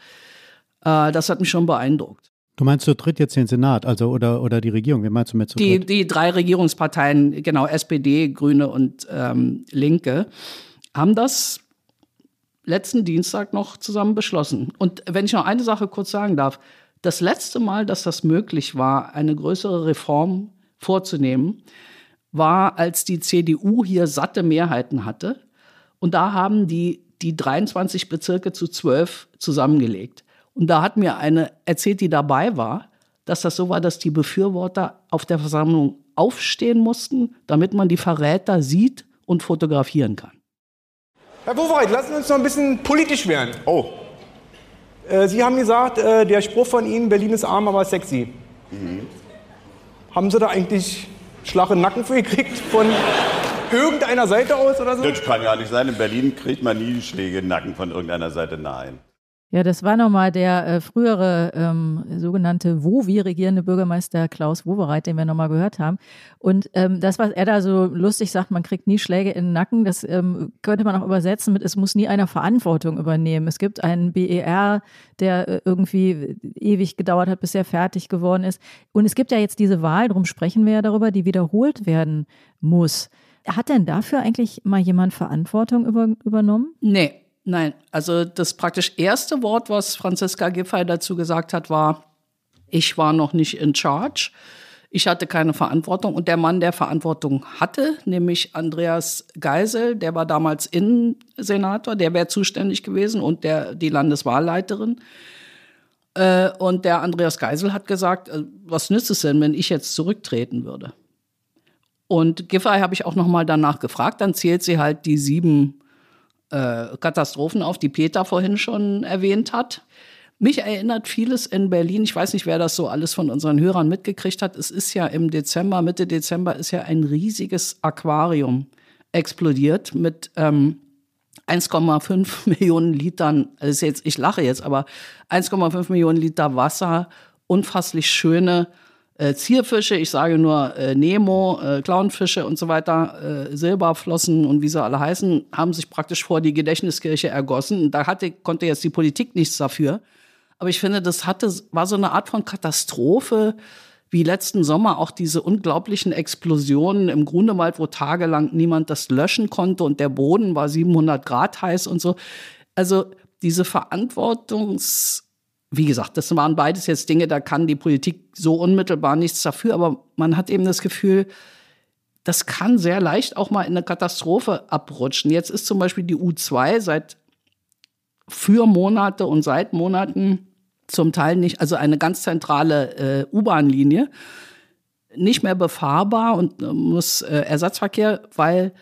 äh, das hat mich schon beeindruckt. Du meinst zu dritt jetzt den Senat, also oder, oder die Regierung? Wie meinst du mit zu die, dritt? Die drei Regierungsparteien, genau, SPD, Grüne und ähm, Linke, haben das letzten Dienstag noch zusammen beschlossen. Und wenn ich noch eine Sache kurz sagen darf, das letzte Mal, dass das möglich war, eine größere Reform vorzunehmen, war, als die CDU hier satte Mehrheiten hatte. Und da haben die die 23 Bezirke zu 12 zusammengelegt. Und da hat mir eine erzählt, die dabei war, dass das so war, dass die Befürworter auf der Versammlung aufstehen mussten, damit man die Verräter sieht und fotografieren kann. Herr Wowereit, lassen Sie uns noch ein bisschen politisch werden. Oh. Äh, Sie haben gesagt, äh, der Spruch von Ihnen, Berlin ist arm, aber sexy. Mhm. Haben Sie da eigentlich Schlag im Nacken für gekriegt von irgendeiner Seite aus oder so? Das kann ja nicht sein. In Berlin kriegt man nie Schläge im Nacken von irgendeiner Seite. Nein. Ja, das war nochmal der äh, frühere ähm, sogenannte WOWI regierende Bürgermeister Klaus Wowereit, den wir nochmal gehört haben. Und ähm, das, was er da so lustig sagt, man kriegt nie Schläge in den Nacken, das ähm, könnte man auch übersetzen mit, es muss nie einer Verantwortung übernehmen. Es gibt einen BER, der äh, irgendwie ewig gedauert hat, bis er fertig geworden ist. Und es gibt ja jetzt diese Wahl, darum sprechen wir ja darüber, die wiederholt werden muss. Hat denn dafür eigentlich mal jemand Verantwortung über, übernommen? Nee. Nein, also das praktisch erste Wort, was Franziska Giffey dazu gesagt hat, war, ich war noch nicht in charge. Ich hatte keine Verantwortung. Und der Mann, der Verantwortung hatte, nämlich Andreas Geisel, der war damals Innensenator, der wäre zuständig gewesen und der, die Landeswahlleiterin. Äh, und der Andreas Geisel hat gesagt, äh, was nützt es denn, wenn ich jetzt zurücktreten würde? Und Giffey habe ich auch noch mal danach gefragt. Dann zählt sie halt die sieben äh, Katastrophen auf, die Peter vorhin schon erwähnt hat. Mich erinnert vieles in Berlin. Ich weiß nicht, wer das so alles von unseren Hörern mitgekriegt hat. Es ist ja im Dezember, Mitte Dezember, ist ja ein riesiges Aquarium explodiert mit ähm, 1,5 [LAUGHS] Millionen Litern. Also jetzt, ich lache jetzt, aber 1,5 Millionen Liter Wasser, unfasslich schöne äh, Zierfische, ich sage nur äh, Nemo, äh, Clownfische und so weiter, äh, Silberflossen und wie sie alle heißen, haben sich praktisch vor die Gedächtniskirche ergossen. Da hatte, konnte jetzt die Politik nichts dafür. Aber ich finde, das hatte, war so eine Art von Katastrophe, wie letzten Sommer auch diese unglaublichen Explosionen im Grunewald, wo tagelang niemand das löschen konnte und der Boden war 700 Grad heiß und so. Also diese Verantwortungs wie gesagt, das waren beides jetzt Dinge, da kann die Politik so unmittelbar nichts dafür, aber man hat eben das Gefühl, das kann sehr leicht auch mal in eine Katastrophe abrutschen. Jetzt ist zum Beispiel die U2 seit für Monate und seit Monaten zum Teil nicht, also eine ganz zentrale äh, U-Bahn-Linie, nicht mehr befahrbar und äh, muss äh, Ersatzverkehr, weil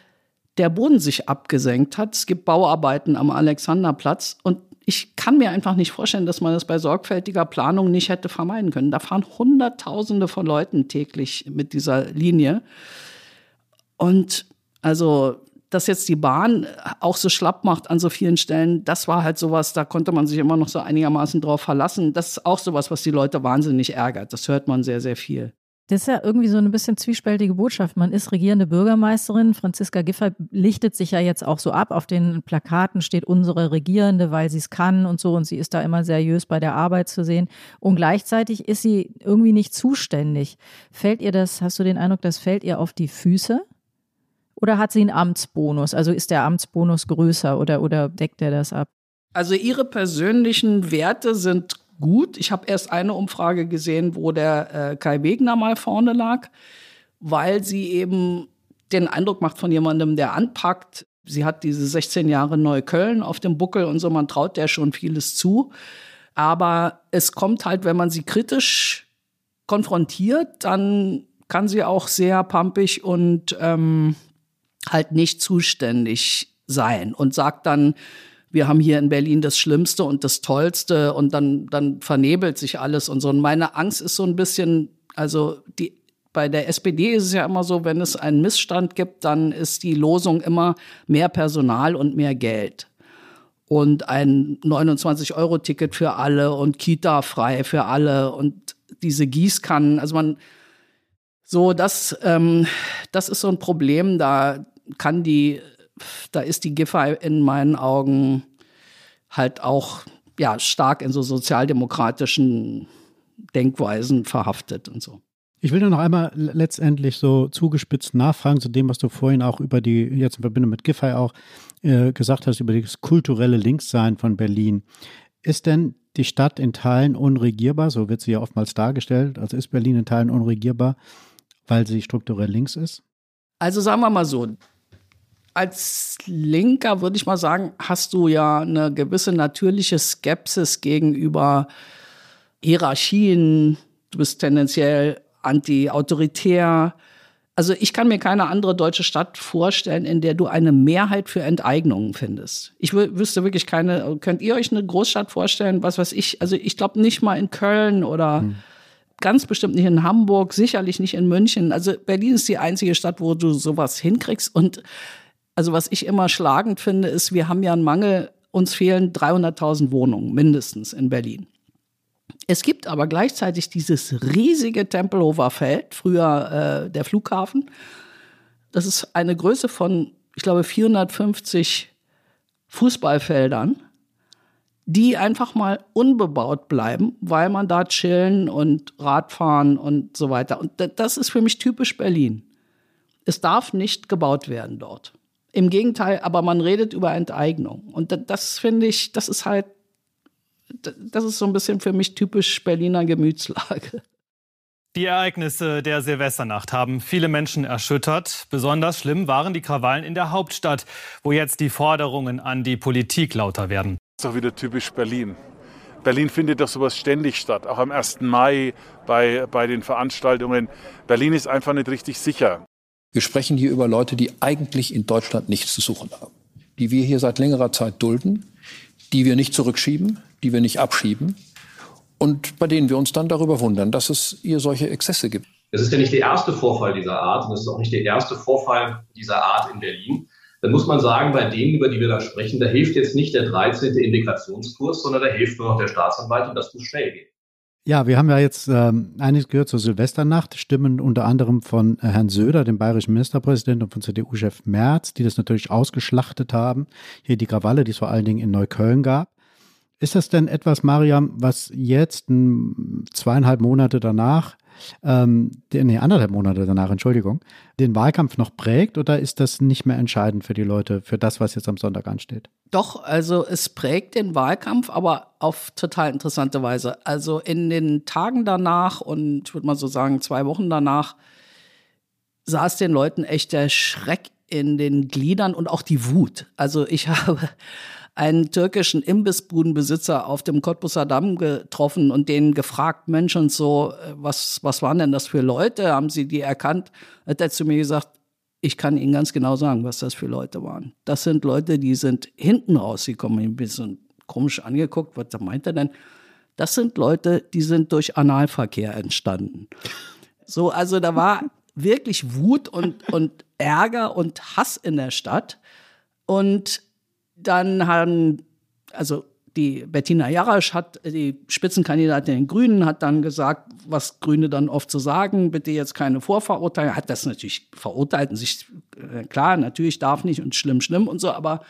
der Boden sich abgesenkt hat. Es gibt Bauarbeiten am Alexanderplatz und ich kann mir einfach nicht vorstellen, dass man das bei sorgfältiger Planung nicht hätte vermeiden können. Da fahren Hunderttausende von Leuten täglich mit dieser Linie. Und also, dass jetzt die Bahn auch so schlapp macht an so vielen Stellen, das war halt sowas, da konnte man sich immer noch so einigermaßen drauf verlassen. Das ist auch sowas, was die Leute wahnsinnig ärgert. Das hört man sehr, sehr viel. Das ist ja irgendwie so ein bisschen zwiespältige Botschaft. Man ist regierende Bürgermeisterin. Franziska Giffey lichtet sich ja jetzt auch so ab. Auf den Plakaten steht unsere Regierende, weil sie es kann und so. Und sie ist da immer seriös bei der Arbeit zu sehen. Und gleichzeitig ist sie irgendwie nicht zuständig. Fällt ihr das, hast du den Eindruck, das fällt ihr auf die Füße? Oder hat sie einen Amtsbonus? Also ist der Amtsbonus größer oder, oder deckt er das ab? Also ihre persönlichen Werte sind gut. Ich habe erst eine Umfrage gesehen, wo der äh, Kai Wegner mal vorne lag, weil sie eben den Eindruck macht von jemandem, der anpackt. Sie hat diese 16 Jahre Neukölln auf dem Buckel und so, man traut der schon vieles zu. Aber es kommt halt, wenn man sie kritisch konfrontiert, dann kann sie auch sehr pampig und ähm, halt nicht zuständig sein und sagt dann, wir haben hier in Berlin das Schlimmste und das Tollste und dann, dann vernebelt sich alles und so. Und meine Angst ist so ein bisschen, also die, bei der SPD ist es ja immer so, wenn es einen Missstand gibt, dann ist die Losung immer mehr Personal und mehr Geld. Und ein 29-Euro-Ticket für alle und Kita frei für alle und diese Gießkannen. Also man, so, das, ähm, das ist so ein Problem, da kann die da ist die Giffey in meinen Augen halt auch ja, stark in so sozialdemokratischen Denkweisen verhaftet und so. Ich will nur noch einmal letztendlich so zugespitzt nachfragen zu dem, was du vorhin auch über die, jetzt in Verbindung mit Giffey auch äh, gesagt hast, über das kulturelle Linkssein von Berlin. Ist denn die Stadt in Teilen unregierbar? So wird sie ja oftmals dargestellt. Also ist Berlin in Teilen unregierbar, weil sie strukturell links ist? Also sagen wir mal so, als Linker würde ich mal sagen, hast du ja eine gewisse natürliche Skepsis gegenüber Hierarchien. Du bist tendenziell anti-autoritär. Also ich kann mir keine andere deutsche Stadt vorstellen, in der du eine Mehrheit für Enteignungen findest. Ich wüsste wirklich keine, könnt ihr euch eine Großstadt vorstellen, was weiß ich, also ich glaube nicht mal in Köln oder hm. ganz bestimmt nicht in Hamburg, sicherlich nicht in München. Also Berlin ist die einzige Stadt, wo du sowas hinkriegst und also was ich immer schlagend finde, ist, wir haben ja einen Mangel, uns fehlen 300.000 Wohnungen mindestens in Berlin. Es gibt aber gleichzeitig dieses riesige Tempelhofer Feld, früher äh, der Flughafen. Das ist eine Größe von, ich glaube, 450 Fußballfeldern, die einfach mal unbebaut bleiben, weil man da chillen und Radfahren und so weiter. Und das ist für mich typisch Berlin. Es darf nicht gebaut werden dort. Im Gegenteil, aber man redet über Enteignung. Und das finde ich, das ist halt, das ist so ein bisschen für mich typisch Berliner Gemütslage. Die Ereignisse der Silvesternacht haben viele Menschen erschüttert. Besonders schlimm waren die Krawallen in der Hauptstadt, wo jetzt die Forderungen an die Politik lauter werden. Das ist auch wieder typisch Berlin. Berlin findet doch sowas ständig statt, auch am 1. Mai bei, bei den Veranstaltungen. Berlin ist einfach nicht richtig sicher. Wir sprechen hier über Leute, die eigentlich in Deutschland nichts zu suchen haben, die wir hier seit längerer Zeit dulden, die wir nicht zurückschieben, die wir nicht abschieben und bei denen wir uns dann darüber wundern, dass es hier solche Exzesse gibt. Es ist ja nicht der erste Vorfall dieser Art und es ist auch nicht der erste Vorfall dieser Art in Berlin. Dann muss man sagen, bei denen, über die wir da sprechen, da hilft jetzt nicht der 13. Integrationskurs, sondern da hilft nur noch der Staatsanwalt und das muss schnell gehen. Ja, wir haben ja jetzt ähm, einiges gehört zur Silvesternacht, Stimmen unter anderem von äh, Herrn Söder, dem bayerischen Ministerpräsidenten und von CDU-Chef Merz, die das natürlich ausgeschlachtet haben. Hier die Krawalle, die es vor allen Dingen in Neukölln gab. Ist das denn etwas, Mariam, was jetzt zweieinhalb Monate danach ähm, nee, anderthalb Monate danach, Entschuldigung, den Wahlkampf noch prägt oder ist das nicht mehr entscheidend für die Leute, für das, was jetzt am Sonntag ansteht? Doch, also es prägt den Wahlkampf, aber auf total interessante Weise. Also in den Tagen danach und ich würde mal so sagen, zwei Wochen danach, saß den Leuten echt der Schreck in den Gliedern und auch die Wut. Also ich [LAUGHS] habe einen türkischen Imbissbudenbesitzer auf dem Cottbusser Damm getroffen und den gefragt, Mensch und so, äh, was, was waren denn das für Leute? Haben Sie die erkannt? Hat er zu mir gesagt, ich kann Ihnen ganz genau sagen, was das für Leute waren. Das sind Leute, die sind hinten rausgekommen, ein bisschen komisch angeguckt. Was meint er denn? Das sind Leute, die sind durch Analverkehr entstanden. So, also da war wirklich Wut und, und Ärger und Hass in der Stadt. Und dann haben, also die Bettina Jarasch hat, die Spitzenkandidatin in den Grünen, hat dann gesagt, was Grüne dann oft zu so sagen, bitte jetzt keine Vorverurteilung, hat das natürlich verurteilt und sich, äh, klar, natürlich darf nicht und schlimm, schlimm und so, aber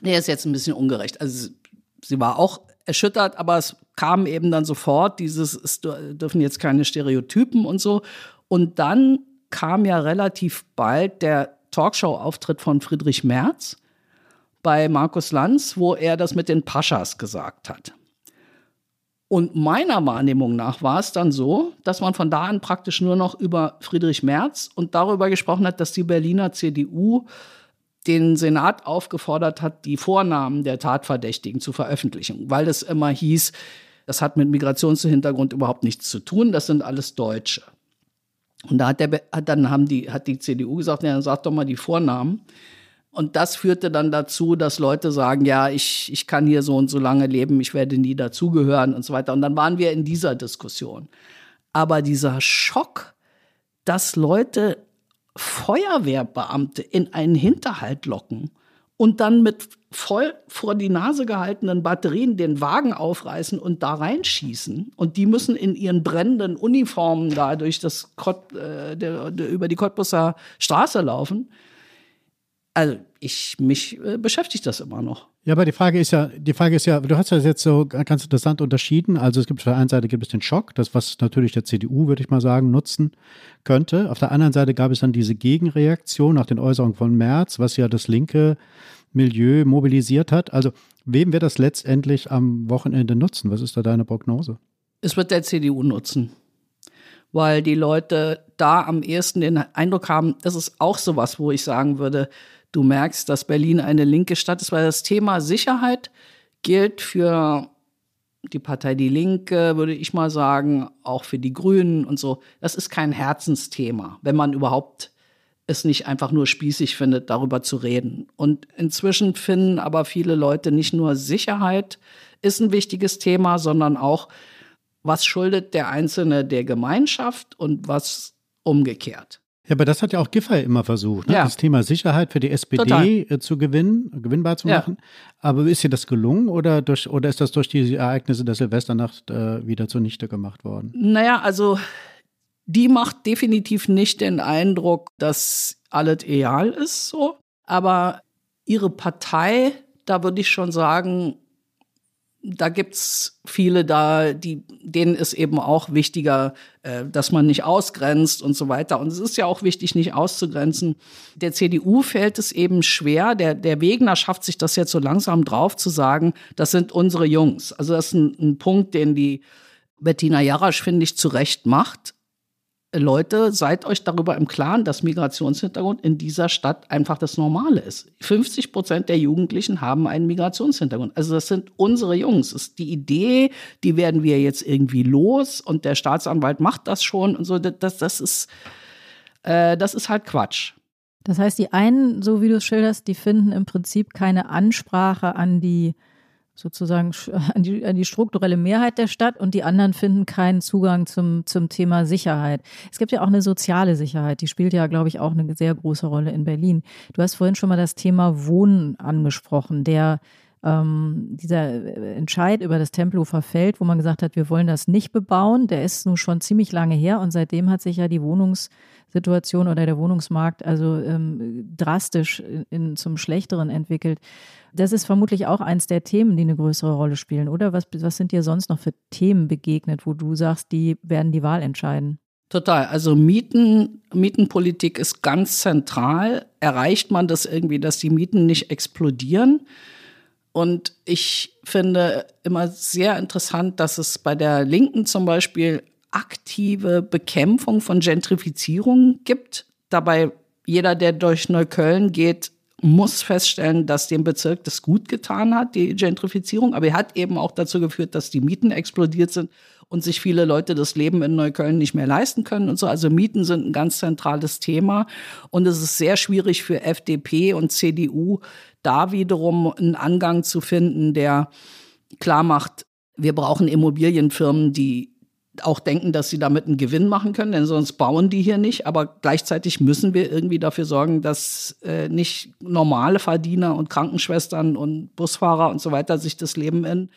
der ist jetzt ein bisschen ungerecht. Also sie war auch erschüttert, aber es kam eben dann sofort dieses, es dürfen jetzt keine Stereotypen und so. Und dann kam ja relativ bald der Talkshow-Auftritt von Friedrich Merz, bei Markus Lanz, wo er das mit den Paschas gesagt hat. Und meiner Wahrnehmung nach war es dann so, dass man von da an praktisch nur noch über Friedrich Merz und darüber gesprochen hat, dass die Berliner CDU den Senat aufgefordert hat, die Vornamen der Tatverdächtigen zu veröffentlichen, weil es immer hieß, das hat mit Migrationshintergrund überhaupt nichts zu tun, das sind alles Deutsche. Und da hat, der, dann haben die, hat die CDU gesagt, ja, dann sag doch mal die Vornamen. Und das führte dann dazu, dass Leute sagen, ja, ich, ich kann hier so und so lange leben, ich werde nie dazugehören und so weiter. Und dann waren wir in dieser Diskussion. Aber dieser Schock, dass Leute Feuerwehrbeamte in einen Hinterhalt locken und dann mit voll vor die Nase gehaltenen Batterien den Wagen aufreißen und da reinschießen. Und die müssen in ihren brennenden Uniformen da durch das äh, der, der, über die Cottbusser Straße laufen. Also ich mich äh, beschäftigt das immer noch. Ja, aber die Frage ist ja, die Frage ist ja, du hast das jetzt so ganz interessant unterschieden. Also es gibt auf der einen Seite gibt es den Schock, das was natürlich der CDU, würde ich mal sagen, nutzen könnte. Auf der anderen Seite gab es dann diese Gegenreaktion nach den Äußerungen von Merz, was ja das linke Milieu mobilisiert hat. Also wem wird das letztendlich am Wochenende nutzen? Was ist da deine Prognose? Es wird der CDU nutzen, weil die Leute da am ehesten den Eindruck haben, das ist auch sowas, wo ich sagen würde, du merkst, dass Berlin eine linke Stadt ist, weil das Thema Sicherheit gilt für die Partei Die Linke, würde ich mal sagen, auch für die Grünen und so. Das ist kein Herzensthema, wenn man überhaupt es nicht einfach nur spießig findet, darüber zu reden. Und inzwischen finden aber viele Leute nicht nur Sicherheit ist ein wichtiges Thema, sondern auch, was schuldet der Einzelne der Gemeinschaft und was umgekehrt. Ja, aber das hat ja auch Giffey immer versucht, ne? ja. das Thema Sicherheit für die SPD Total. Äh, zu gewinnen, gewinnbar zu machen. Ja. Aber ist dir das gelungen oder, durch, oder ist das durch die Ereignisse der Silvesternacht äh, wieder zunichte gemacht worden? Naja, also die macht definitiv nicht den Eindruck, dass alles egal ist, so. Aber ihre Partei, da würde ich schon sagen, da gibt's viele da, die, denen ist eben auch wichtiger, äh, dass man nicht ausgrenzt und so weiter. Und es ist ja auch wichtig, nicht auszugrenzen. Der CDU fällt es eben schwer. Der, der Wegner schafft sich das jetzt so langsam drauf zu sagen, das sind unsere Jungs. Also das ist ein, ein Punkt, den die Bettina Jarasch, finde ich, zu Recht macht. Leute, seid euch darüber im Klaren, dass Migrationshintergrund in dieser Stadt einfach das Normale ist. 50 Prozent der Jugendlichen haben einen Migrationshintergrund. Also das sind unsere Jungs. Das ist die Idee, die werden wir jetzt irgendwie los und der Staatsanwalt macht das schon und so. Das, das, ist, äh, das ist halt Quatsch. Das heißt, die einen, so wie du es schilderst, die finden im Prinzip keine Ansprache an die sozusagen [LAUGHS] an die, an die strukturelle Mehrheit der Stadt und die anderen finden keinen Zugang zum, zum Thema Sicherheit. Es gibt ja auch eine soziale Sicherheit, die spielt ja, glaube ich, auch eine sehr große Rolle in Berlin. Du hast vorhin schon mal das Thema Wohnen angesprochen, der ähm, dieser Entscheid über das Tempelhofer Feld, wo man gesagt hat, wir wollen das nicht bebauen, der ist nun schon ziemlich lange her und seitdem hat sich ja die Wohnungssituation oder der Wohnungsmarkt also ähm, drastisch in, in, zum Schlechteren entwickelt. Das ist vermutlich auch eins der Themen, die eine größere Rolle spielen, oder? Was, was sind dir sonst noch für Themen begegnet, wo du sagst, die werden die Wahl entscheiden? Total. Also Mieten, Mietenpolitik ist ganz zentral. Erreicht man das irgendwie, dass die Mieten nicht explodieren? Und ich finde immer sehr interessant, dass es bei der Linken zum Beispiel aktive Bekämpfung von Gentrifizierung gibt. Dabei jeder, der durch Neukölln geht, muss feststellen, dass dem Bezirk das gut getan hat, die Gentrifizierung. Aber er hat eben auch dazu geführt, dass die Mieten explodiert sind und sich viele Leute das Leben in Neukölln nicht mehr leisten können und so. Also Mieten sind ein ganz zentrales Thema. Und es ist sehr schwierig für FDP und CDU, da wiederum einen Angang zu finden, der klar macht, wir brauchen Immobilienfirmen, die auch denken, dass sie damit einen Gewinn machen können, denn sonst bauen die hier nicht. Aber gleichzeitig müssen wir irgendwie dafür sorgen, dass äh, nicht normale Verdiener und Krankenschwestern und Busfahrer und so weiter sich das Leben in,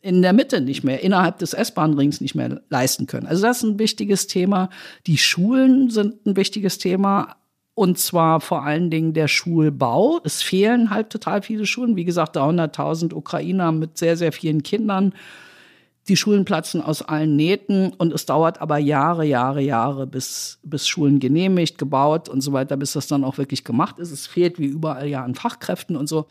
in der Mitte nicht mehr, innerhalb des S-Bahn-Rings nicht mehr leisten können. Also das ist ein wichtiges Thema. Die Schulen sind ein wichtiges Thema. Und zwar vor allen Dingen der Schulbau. Es fehlen halt total viele Schulen. Wie gesagt, 300.000 Ukrainer mit sehr, sehr vielen Kindern die Schulen platzen aus allen Nähten und es dauert aber Jahre, Jahre, Jahre, bis, bis Schulen genehmigt, gebaut und so weiter, bis das dann auch wirklich gemacht ist. Es fehlt wie überall ja an Fachkräften und so.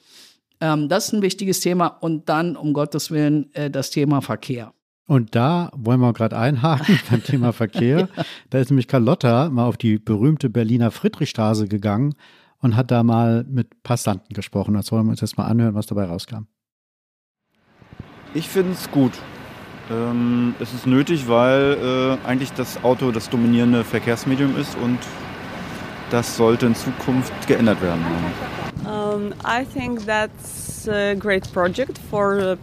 Ähm, das ist ein wichtiges Thema. Und dann, um Gottes Willen, äh, das Thema Verkehr. Und da wollen wir gerade einhaken [LAUGHS] beim Thema Verkehr. ja. Da ist nämlich Carlotta mal auf die berühmte Berliner Friedrichstraße gegangen und hat da mal mit Passanten gesprochen. Das wollen wir uns jetzt mal anhören, was dabei rauskam. Ich finde es gut. Ähm, es ist nötig, weil äh, eigentlich das Auto das dominierende Verkehrsmedium ist und das sollte in Zukunft geändert werden. Um, I think that's a great project for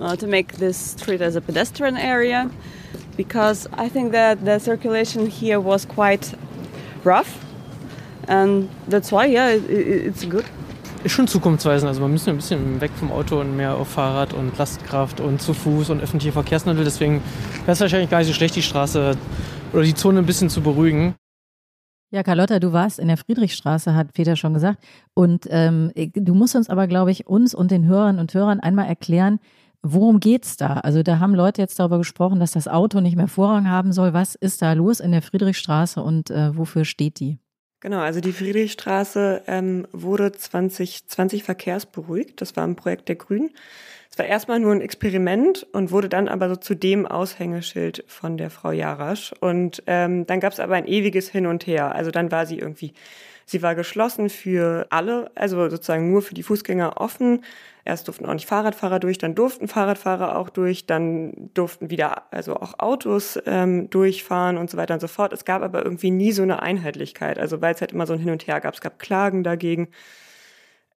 uh, to make this street as a pedestrian area because I think that the circulation here was quite rough and that's why yeah it, it's good. Ist schon zukunftsweisend. Also man müssen ein bisschen weg vom Auto und mehr auf Fahrrad und Lastkraft und zu Fuß und öffentliche Verkehrsmittel. Deswegen wäre es wahrscheinlich gar nicht so schlecht, die Straße oder die Zone ein bisschen zu beruhigen. Ja, Carlotta, du warst in der Friedrichstraße, hat Peter schon gesagt. Und ähm, du musst uns aber, glaube ich, uns und den Hörern und Hörern einmal erklären, worum geht's da? Also da haben Leute jetzt darüber gesprochen, dass das Auto nicht mehr Vorrang haben soll. Was ist da los in der Friedrichstraße und äh, wofür steht die? Genau, also die Friedrichstraße ähm, wurde 2020 verkehrsberuhigt. Das war ein Projekt der Grünen. Es war erstmal nur ein Experiment und wurde dann aber so zu dem Aushängeschild von der Frau Jarasch. Und ähm, dann gab es aber ein ewiges Hin und Her. Also dann war sie irgendwie, sie war geschlossen für alle, also sozusagen nur für die Fußgänger offen. Erst durften auch nicht Fahrradfahrer durch, dann durften Fahrradfahrer auch durch, dann durften wieder also auch Autos ähm, durchfahren und so weiter und so fort. Es gab aber irgendwie nie so eine Einheitlichkeit, also weil es halt immer so ein Hin und Her gab. Es gab Klagen dagegen,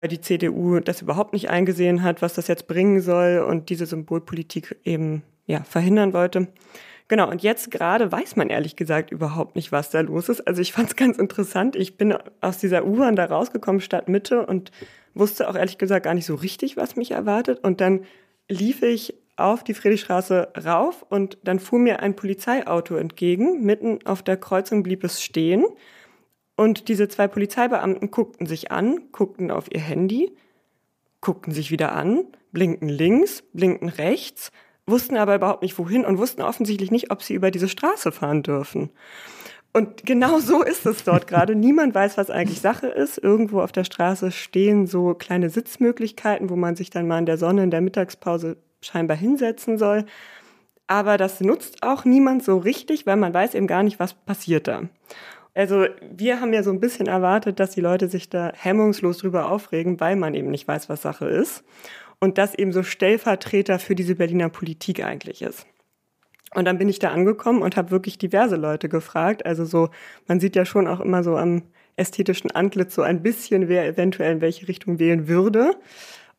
die CDU das überhaupt nicht eingesehen hat, was das jetzt bringen soll und diese Symbolpolitik eben ja verhindern wollte. Genau, und jetzt gerade weiß man ehrlich gesagt überhaupt nicht, was da los ist. Also ich fand es [LAUGHS] ganz interessant. Ich bin aus dieser U-Bahn da rausgekommen, Stadtmitte, und wusste auch ehrlich gesagt gar nicht so richtig, was mich erwartet. Und dann lief ich auf die Friedrichstraße rauf und dann fuhr mir ein Polizeiauto entgegen. Mitten auf der Kreuzung blieb es stehen. Und diese zwei Polizeibeamten guckten sich an, guckten auf ihr Handy, guckten sich wieder an, blinkten links, blinkten rechts, wussten aber überhaupt nicht wohin und wussten offensichtlich nicht, ob sie über diese Straße fahren dürfen. Und genau so ist es dort gerade. Niemand weiß, was eigentlich Sache ist. Irgendwo auf der Straße stehen so kleine Sitzmöglichkeiten, wo man sich dann mal in der Sonne in der Mittagspause scheinbar hinsetzen soll. Aber das nutzt auch niemand so richtig, weil man weiß eben gar nicht, was passiert da. Also wir haben ja so ein bisschen erwartet, dass die Leute sich da hemmungslos drüber aufregen, weil man eben nicht weiß, was Sache ist. Und das eben so Stellvertreter für diese Berliner Politik eigentlich ist. Und dann bin ich da angekommen und habe wirklich diverse Leute gefragt. Also so, man sieht ja schon auch immer so am ästhetischen Antlitz so ein bisschen, wer eventuell in welche Richtung wählen würde.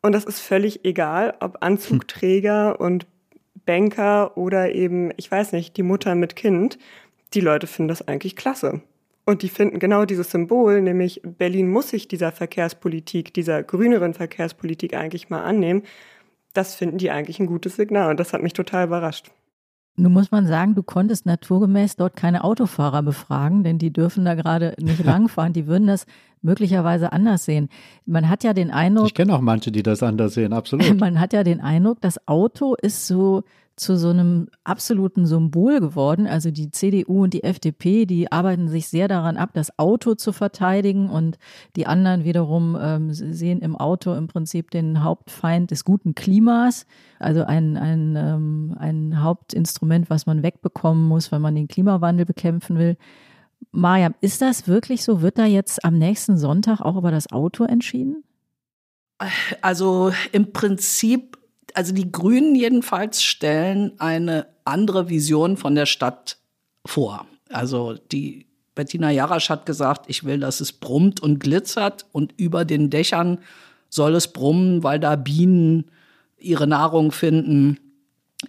Und das ist völlig egal, ob Anzugträger und Banker oder eben, ich weiß nicht, die Mutter mit Kind. Die Leute finden das eigentlich klasse. Und die finden genau dieses Symbol, nämlich Berlin muss sich dieser Verkehrspolitik, dieser grüneren Verkehrspolitik eigentlich mal annehmen. Das finden die eigentlich ein gutes Signal und das hat mich total überrascht. Nun muss man sagen, du konntest naturgemäß dort keine Autofahrer befragen, denn die dürfen da gerade nicht [LAUGHS] langfahren. Die würden das möglicherweise anders sehen. Man hat ja den Eindruck. Ich kenne auch manche, die das anders sehen, absolut. [LAUGHS] Man hat ja den Eindruck, das Auto ist so zu so einem absoluten Symbol geworden. Also die CDU und die FDP, die arbeiten sich sehr daran ab, das Auto zu verteidigen und die anderen wiederum ähm, sehen im Auto im Prinzip den Hauptfeind des guten Klimas, also ein, ein, ähm, ein Hauptinstrument, was man wegbekommen muss, wenn man den Klimawandel bekämpfen will. Mariam, ist das wirklich so? Wird da jetzt am nächsten Sonntag auch über das Auto entschieden? Also im Prinzip also die Grünen jedenfalls stellen eine andere Vision von der Stadt vor. Also die Bettina Jarasch hat gesagt, ich will, dass es brummt und glitzert und über den Dächern soll es brummen, weil da Bienen ihre Nahrung finden.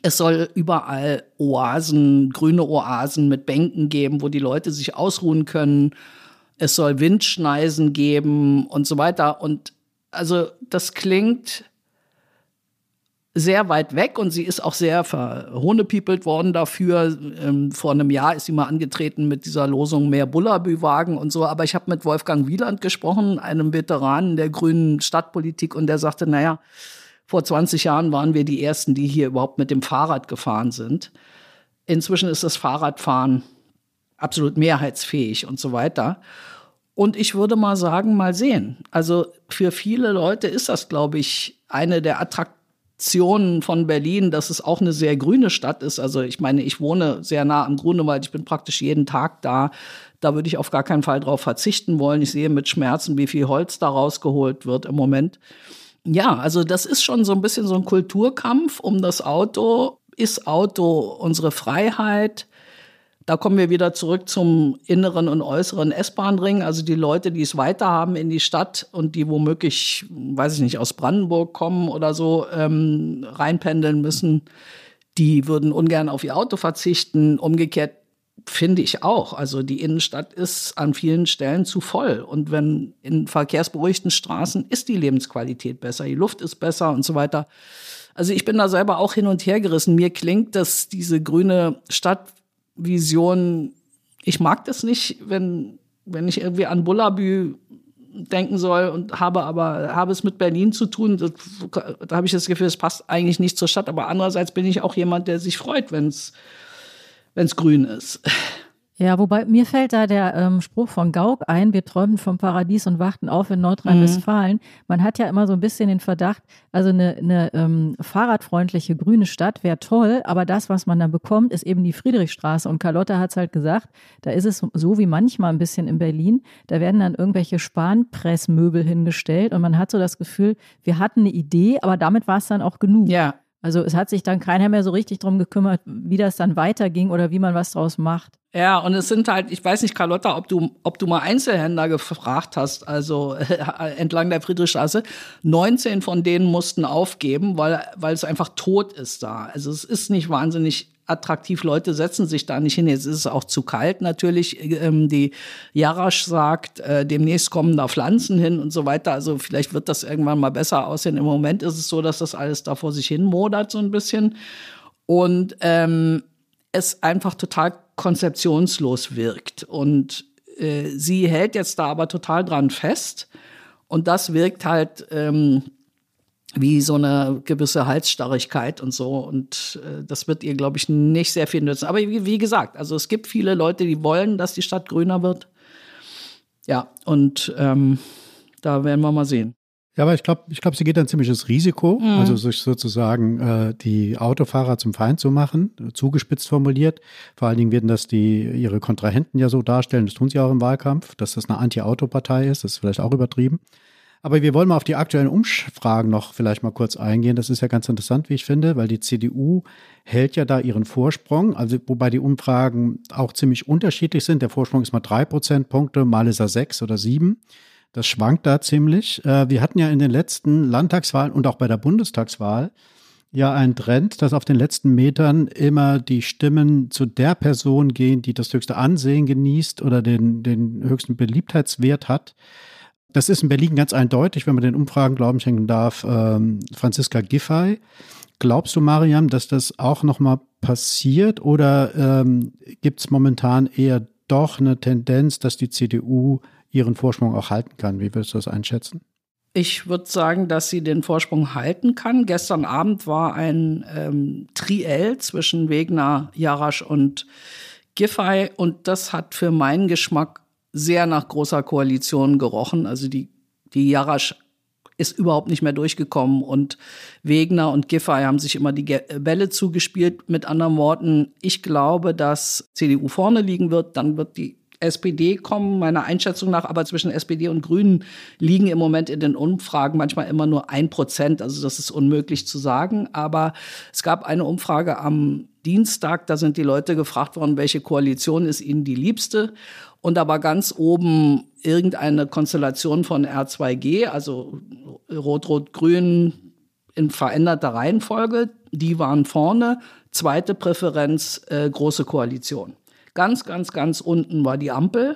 Es soll überall Oasen, grüne Oasen mit Bänken geben, wo die Leute sich ausruhen können. Es soll Windschneisen geben und so weiter. Und also das klingt sehr weit weg und sie ist auch sehr verhohnepiepelt worden dafür. Ähm, vor einem Jahr ist sie mal angetreten mit dieser Losung mehr Bullabü-Wagen und so. Aber ich habe mit Wolfgang Wieland gesprochen, einem Veteranen der grünen Stadtpolitik, und der sagte, naja, vor 20 Jahren waren wir die Ersten, die hier überhaupt mit dem Fahrrad gefahren sind. Inzwischen ist das Fahrradfahren absolut mehrheitsfähig und so weiter. Und ich würde mal sagen, mal sehen. Also für viele Leute ist das, glaube ich, eine der attraktiven Aktionen von Berlin, dass es auch eine sehr grüne Stadt ist. Also ich meine, ich wohne sehr nah am Grunewald, ich bin praktisch jeden Tag da. Da würde ich auf gar keinen Fall drauf verzichten wollen. Ich sehe mit Schmerzen, wie viel Holz da rausgeholt wird im Moment. Ja, also das ist schon so ein bisschen so ein Kulturkampf um das Auto. Ist Auto unsere Freiheit? Da kommen wir wieder zurück zum inneren und äußeren S-Bahn-Ring. Also die Leute, die es weiter haben in die Stadt und die womöglich, weiß ich nicht, aus Brandenburg kommen oder so, ähm, reinpendeln müssen, die würden ungern auf ihr Auto verzichten. Umgekehrt finde ich auch. Also die Innenstadt ist an vielen Stellen zu voll. Und wenn in verkehrsberuhigten Straßen ist die Lebensqualität besser, die Luft ist besser und so weiter. Also ich bin da selber auch hin und her gerissen. Mir klingt, dass diese grüne Stadtvision, ich mag das nicht, wenn, wenn ich irgendwie an Bullabü denken soll und habe aber habe es mit Berlin zu tun. Das, da habe ich das Gefühl, es passt eigentlich nicht zur Stadt. Aber andererseits bin ich auch jemand, der sich freut, wenn es grün ist. Ja, wobei mir fällt da der ähm, Spruch von Gauck ein, wir träumen vom Paradies und warten auf in Nordrhein-Westfalen. Mhm. Man hat ja immer so ein bisschen den Verdacht, also eine, eine ähm, fahrradfreundliche grüne Stadt wäre toll, aber das, was man dann bekommt, ist eben die Friedrichstraße. Und Carlotta hat es halt gesagt, da ist es so wie manchmal ein bisschen in Berlin, da werden dann irgendwelche Spanpressmöbel hingestellt und man hat so das Gefühl, wir hatten eine Idee, aber damit war es dann auch genug. Ja. Also es hat sich dann keiner mehr so richtig drum gekümmert, wie das dann weiterging oder wie man was draus macht. Ja, und es sind halt, ich weiß nicht, Carlotta, ob du, ob du mal Einzelhändler gefragt hast, also äh, entlang der Friedrichstraße. 19 von denen mussten aufgeben, weil, weil es einfach tot ist da. Also es ist nicht wahnsinnig attraktiv. Leute setzen sich da nicht hin. Jetzt ist es auch zu kalt natürlich. Ähm, die Jarasch sagt, äh, demnächst kommen da Pflanzen hin und so weiter. Also vielleicht wird das irgendwann mal besser aussehen. Im Moment ist es so, dass das alles da vor sich hin modert so ein bisschen. Und ähm, es einfach total konzeptionslos wirkt. Und äh, sie hält jetzt da aber total dran fest. Und das wirkt halt ähm, wie so eine gewisse Halsstarrigkeit und so. Und äh, das wird ihr, glaube ich, nicht sehr viel nützen. Aber wie, wie, gesagt, also es gibt viele Leute, die wollen, dass die Stadt grüner wird. Ja, und ähm, da werden wir mal sehen. Ja, aber ich glaube, ich glaube, sie geht ein ziemliches Risiko, mhm. also sich sozusagen äh, die Autofahrer zum Feind zu machen, zugespitzt formuliert. Vor allen Dingen werden das die ihre Kontrahenten ja so darstellen, das tun sie auch im Wahlkampf, dass das eine Anti-Auto-Partei ist, das ist vielleicht auch übertrieben. Aber wir wollen mal auf die aktuellen Umfragen noch vielleicht mal kurz eingehen. Das ist ja ganz interessant, wie ich finde, weil die CDU hält ja da ihren Vorsprung, also wobei die Umfragen auch ziemlich unterschiedlich sind. Der Vorsprung ist mal drei Prozentpunkte, mal ist er sechs oder sieben. Das schwankt da ziemlich. Äh, wir hatten ja in den letzten Landtagswahlen und auch bei der Bundestagswahl ja einen Trend, dass auf den letzten Metern immer die Stimmen zu der Person gehen, die das höchste Ansehen genießt oder den, den höchsten Beliebtheitswert hat. Das ist in Berlin ganz eindeutig, wenn man den Umfragen Glauben schenken darf, ähm, Franziska Giffey. Glaubst du, Mariam, dass das auch nochmal passiert oder ähm, gibt es momentan eher doch eine Tendenz, dass die CDU ihren Vorsprung auch halten kann? Wie würdest du das einschätzen? Ich würde sagen, dass sie den Vorsprung halten kann. Gestern Abend war ein ähm, Triell zwischen Wegner, Jarasch und Giffey und das hat für meinen Geschmack sehr nach großer Koalition gerochen. Also die, die Jarasch ist überhaupt nicht mehr durchgekommen und Wegner und Giffey haben sich immer die Bälle zugespielt. Mit anderen Worten, ich glaube, dass CDU vorne liegen wird, dann wird die SPD kommen, meiner Einschätzung nach, aber zwischen SPD und Grünen liegen im Moment in den Umfragen manchmal immer nur ein Prozent. Also das ist unmöglich zu sagen. Aber es gab eine Umfrage am Dienstag, da sind die Leute gefragt worden, welche Koalition ist ihnen die liebste. Und war ganz oben irgendeine Konstellation von R2G, also Rot-Rot-Grün in veränderter Reihenfolge. Die waren vorne. Zweite Präferenz, äh, große Koalition. Ganz, ganz, ganz unten war die Ampel.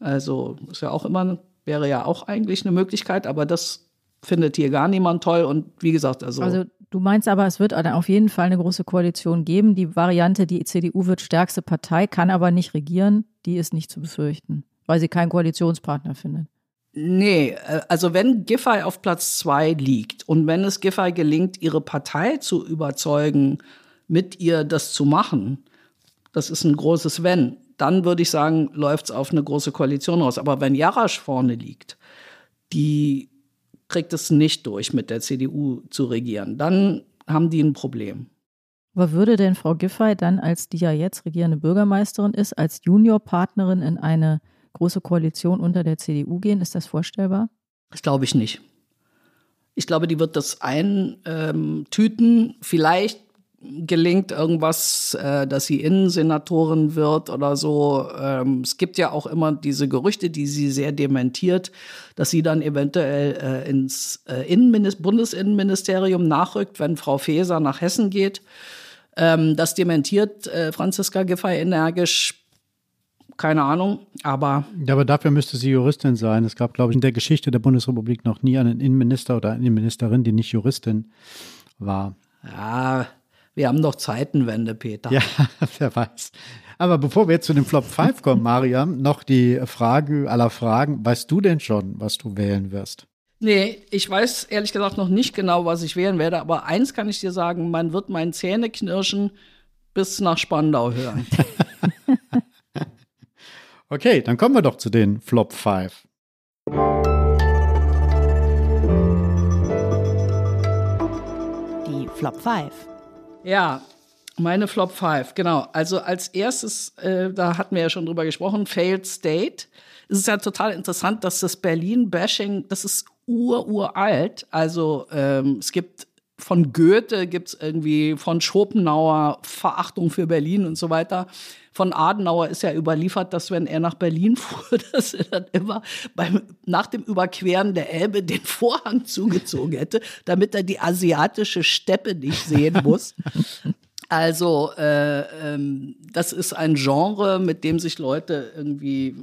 Also ist ja auch immer, wäre ja auch eigentlich eine Möglichkeit, aber das findet hier gar niemand toll. Und wie gesagt, also. Also du meinst aber, es wird auf jeden Fall eine große Koalition geben. Die Variante, die CDU wird stärkste Partei, kann aber nicht regieren die ist nicht zu befürchten, weil sie keinen Koalitionspartner findet. Nee, äh, also wenn Giffey auf Platz zwei liegt und wenn es Giffey gelingt, ihre Partei zu überzeugen, mit ihr das zu machen, das ist ein großes Wenn, dann würde ich sagen, läuft es auf eine große Koalition raus. Aber wenn Jarasch vorne liegt, die kriegt es nicht durch, mit der CDU zu regieren, dann haben die ein Problem. Aber würde denn Frau Giffey dann, als die ja jetzt regierende Bürgermeisterin ist, als Juniorpartnerin in eine große Koalition unter der CDU gehen? Ist das vorstellbar? Das glaube ich nicht. Ich glaube, die wird das eintüten. Vielleicht gelingt irgendwas, äh, dass sie Innensenatorin wird oder so. Ähm, es gibt ja auch immer diese Gerüchte, die sie sehr dementiert, dass sie dann eventuell äh, ins äh, Innenminis Bundesinnenministerium nachrückt, wenn Frau Faeser nach Hessen geht. Ähm, das dementiert äh, Franziska Giffey energisch. Keine Ahnung, aber. Ja, aber dafür müsste sie Juristin sein. Es gab, glaube ich, in der Geschichte der Bundesrepublik noch nie einen Innenminister oder eine Innenministerin, die nicht Juristin war. Ja, wir haben doch Zeitenwende, Peter. Ja, [LAUGHS] wer weiß. Aber bevor wir jetzt zu dem Flop 5 kommen, Mariam, noch die Frage aller Fragen. Weißt du denn schon, was du wählen wirst? Nee, ich weiß ehrlich gesagt noch nicht genau, was ich wählen werde, aber eins kann ich dir sagen, man wird meinen Zähneknirschen bis nach Spandau hören. [LAUGHS] okay, dann kommen wir doch zu den Flop 5. Die Flop 5. Ja, meine Flop 5, genau. Also als erstes, äh, da hatten wir ja schon drüber gesprochen, Failed State. Es ist ja total interessant, dass das Berlin-Bashing, das ist ururalt. Also ähm, es gibt von Goethe gibt es irgendwie von Schopenhauer Verachtung für Berlin und so weiter. Von Adenauer ist ja überliefert, dass wenn er nach Berlin [LAUGHS] fuhr, dass er dann immer beim, nach dem Überqueren der Elbe den Vorhang zugezogen hätte, damit er die asiatische Steppe nicht sehen muss. Also äh, ähm, das ist ein Genre, mit dem sich Leute irgendwie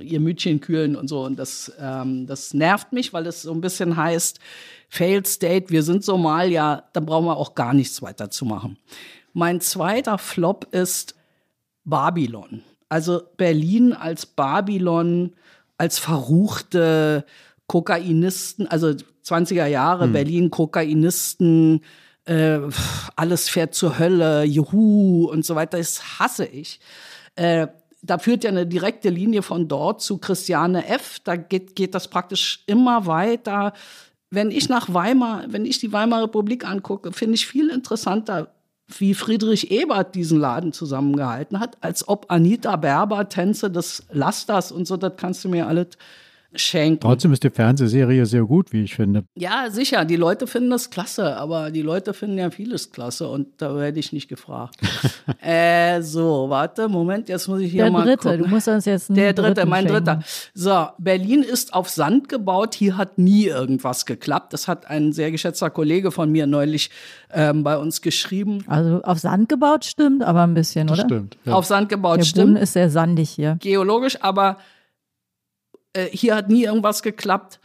ihr Mütchen kühlen und so. Und das, ähm, das nervt mich, weil es so ein bisschen heißt, Failed State, wir sind Somalia, dann brauchen wir auch gar nichts weiter zu machen. Mein zweiter Flop ist Babylon. Also Berlin als Babylon, als verruchte Kokainisten, also 20er Jahre, hm. Berlin, Kokainisten, äh, alles fährt zur Hölle, Juhu und so weiter, das hasse ich. Äh, da führt ja eine direkte Linie von dort zu Christiane F. Da geht, geht das praktisch immer weiter. Wenn ich nach Weimar, wenn ich die Weimarer Republik angucke, finde ich viel interessanter, wie Friedrich Ebert diesen Laden zusammengehalten hat, als ob Anita Berber Tänze des Lasters und so, das kannst du mir alles schenken. Trotzdem ist die Fernsehserie sehr gut, wie ich finde. Ja, sicher. Die Leute finden das klasse, aber die Leute finden ja vieles klasse und da werde ich nicht gefragt. [LAUGHS] äh, so, warte, Moment, jetzt muss ich hier Der mal dritte, gucken. du musst uns jetzt Der dritte, dritten mein schenken. dritter. So, Berlin ist auf Sand gebaut. Hier hat nie irgendwas geklappt. Das hat ein sehr geschätzter Kollege von mir neulich ähm, bei uns geschrieben. Also auf Sand gebaut stimmt, aber ein bisschen, Das oder? stimmt. Ja. Auf Sand gebaut Der stimmt. Boden ist sehr sandig hier. geologisch, aber äh, hier hat nie irgendwas geklappt.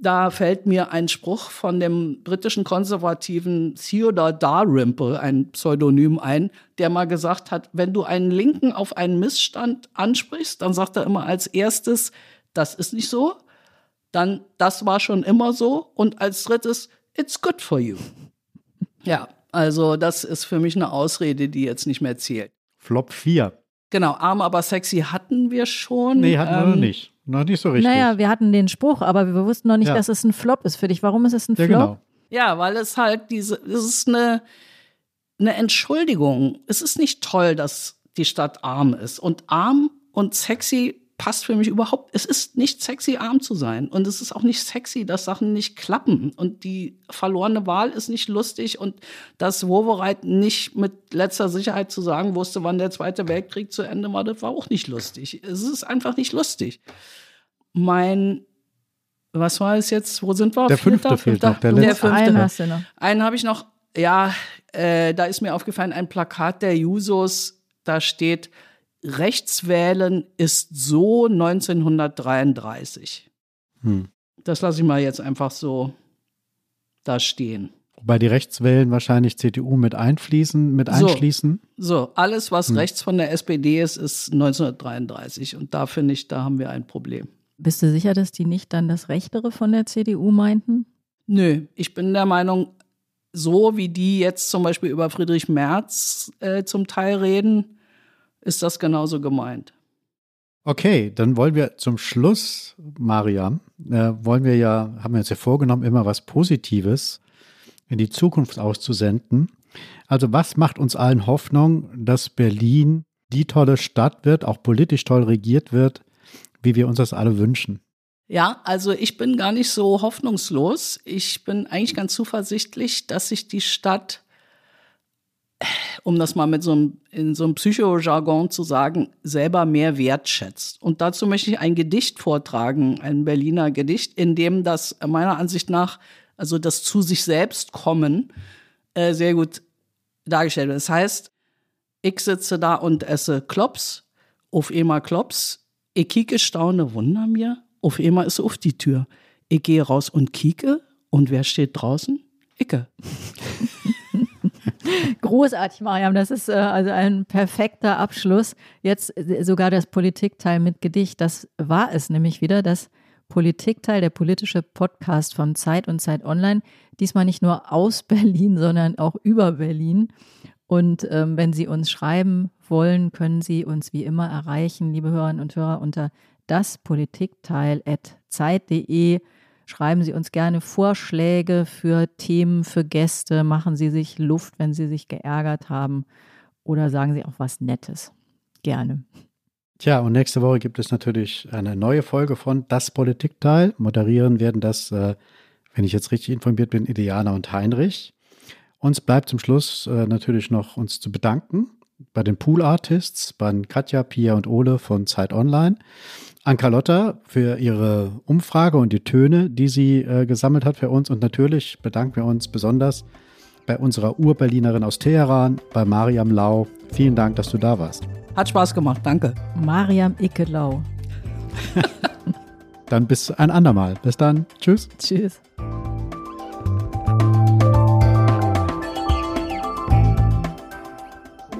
Da fällt mir ein Spruch von dem britischen konservativen Theodore Dalrymple, ein Pseudonym, ein, der mal gesagt hat, wenn du einen Linken auf einen Missstand ansprichst, dann sagt er immer als erstes, das ist nicht so, dann das war schon immer so und als drittes, it's good for you. Ja, also das ist für mich eine Ausrede, die jetzt nicht mehr zählt. Flop 4. Genau, arm aber sexy hatten wir schon. Nee, hatten wir noch Ähm, nicht. Noch nicht so richtig. Naja, wir hatten den Spruch, aber wir wussten noch nicht, Ja. dass es ein Flop ist für dich. Warum ist es ein ja, Flop? genau. Ja, weil es halt diese, es ist eine, eine Entschuldigung. Es ist nicht toll, dass die Stadt arm ist. Und arm und sexy passt für mich überhaupt. Es ist nicht sexy, arm zu sein. Und es ist auch nicht sexy, dass Sachen nicht klappen. Und die verlorene Wahl ist nicht lustig. Und dass Wowereit nicht mit letzter Sicherheit zu sagen wusste, wann der Zweite Weltkrieg zu Ende war, das war auch nicht lustig. Es ist einfach nicht lustig. Mein was war es jetzt? Wo sind wir? Der fünfte fehlt noch, der letzte. fünfte. Einen hast du noch. Einen habe ich noch. Ja, äh, da ist mir aufgefallen, ein Plakat der Jusos, da steht, Rechtswählen ist so 1933. Hm. Das lasse ich mal jetzt einfach so da stehen. Wobei die Rechtswellen wahrscheinlich CDU mit einfließen, mit So. einschließen. So, alles, was Hm. rechts von der SPD ist, ist 1933. Und da finde ich, da haben wir ein Problem. Bist du sicher, dass die nicht dann das Rechtere von der CDU meinten? Nö, ich bin der Meinung, so wie die jetzt zum Beispiel über Friedrich Merz äh, zum Teil reden, ist das genauso gemeint. Okay, dann wollen wir zum Schluss, Mariam, äh, wollen wir ja, haben wir uns ja vorgenommen, immer was Positives in die Zukunft auszusenden. Also was macht uns allen Hoffnung, dass Berlin die tolle Stadt wird, auch politisch toll regiert wird, wie wir uns das alle wünschen? Ja, also ich bin gar nicht so hoffnungslos. Ich bin eigentlich ganz zuversichtlich, dass sich die Stadt um das mal mit so einem, in so einem Psychojargon zu sagen, selber mehr wertschätzt. Und dazu möchte ich ein Gedicht vortragen, ein Berliner Gedicht, in dem das meiner Ansicht nach, also das zu sich selbst kommen, äh, sehr gut dargestellt wird. Das heißt, ich sitze da und esse Klops, auf einmal Klops, ich kicke staune, wunder mir, auf einmal ist auf die Tür. Ich gehe raus und kicke, und wer steht draußen? Icke. [LAUGHS] [LAUGHS] Großartig, Mariam. Das ist äh, also ein perfekter Abschluss. Jetzt äh, sogar das Politikteil mit Gedicht. Das war es nämlich wieder, das Politikteil, der politische Podcast von Zeit und Zeit Online. Diesmal nicht nur aus [LAUGHS] Berlin, sondern auch über Berlin. Und ähm, wenn Sie uns schreiben wollen, können Sie uns wie immer erreichen, liebe Hörerinnen und Hörer, unter daspolitikteil.zeit.de. Schreiben Sie uns gerne Vorschläge für Themen, für Gäste. Machen Sie sich Luft, wenn Sie sich geärgert haben. Oder sagen Sie auch was Nettes. Gerne. Tja, und nächste Woche gibt es natürlich eine neue Folge von Das Politikteil. Moderieren werden das, äh, wenn ich jetzt richtig informiert bin, Ideana und Heinrich. Uns bleibt zum Schluss äh, natürlich noch uns zu bedanken bei den Pool Artists, bei Katja, Pia und Ole von Zeit Online. An Carlotta für ihre Umfrage und die Töne, die sie äh, gesammelt hat für uns. Und natürlich bedanken wir uns besonders bei unserer Urberlinerin aus Teheran, bei Mariam Lau. Vielen Dank, dass du da warst. Hat Spaß gemacht, danke. Mariam Icke-Lau. [LAUGHS] dann bis ein andermal. Bis dann. Tschüss. Tschüss.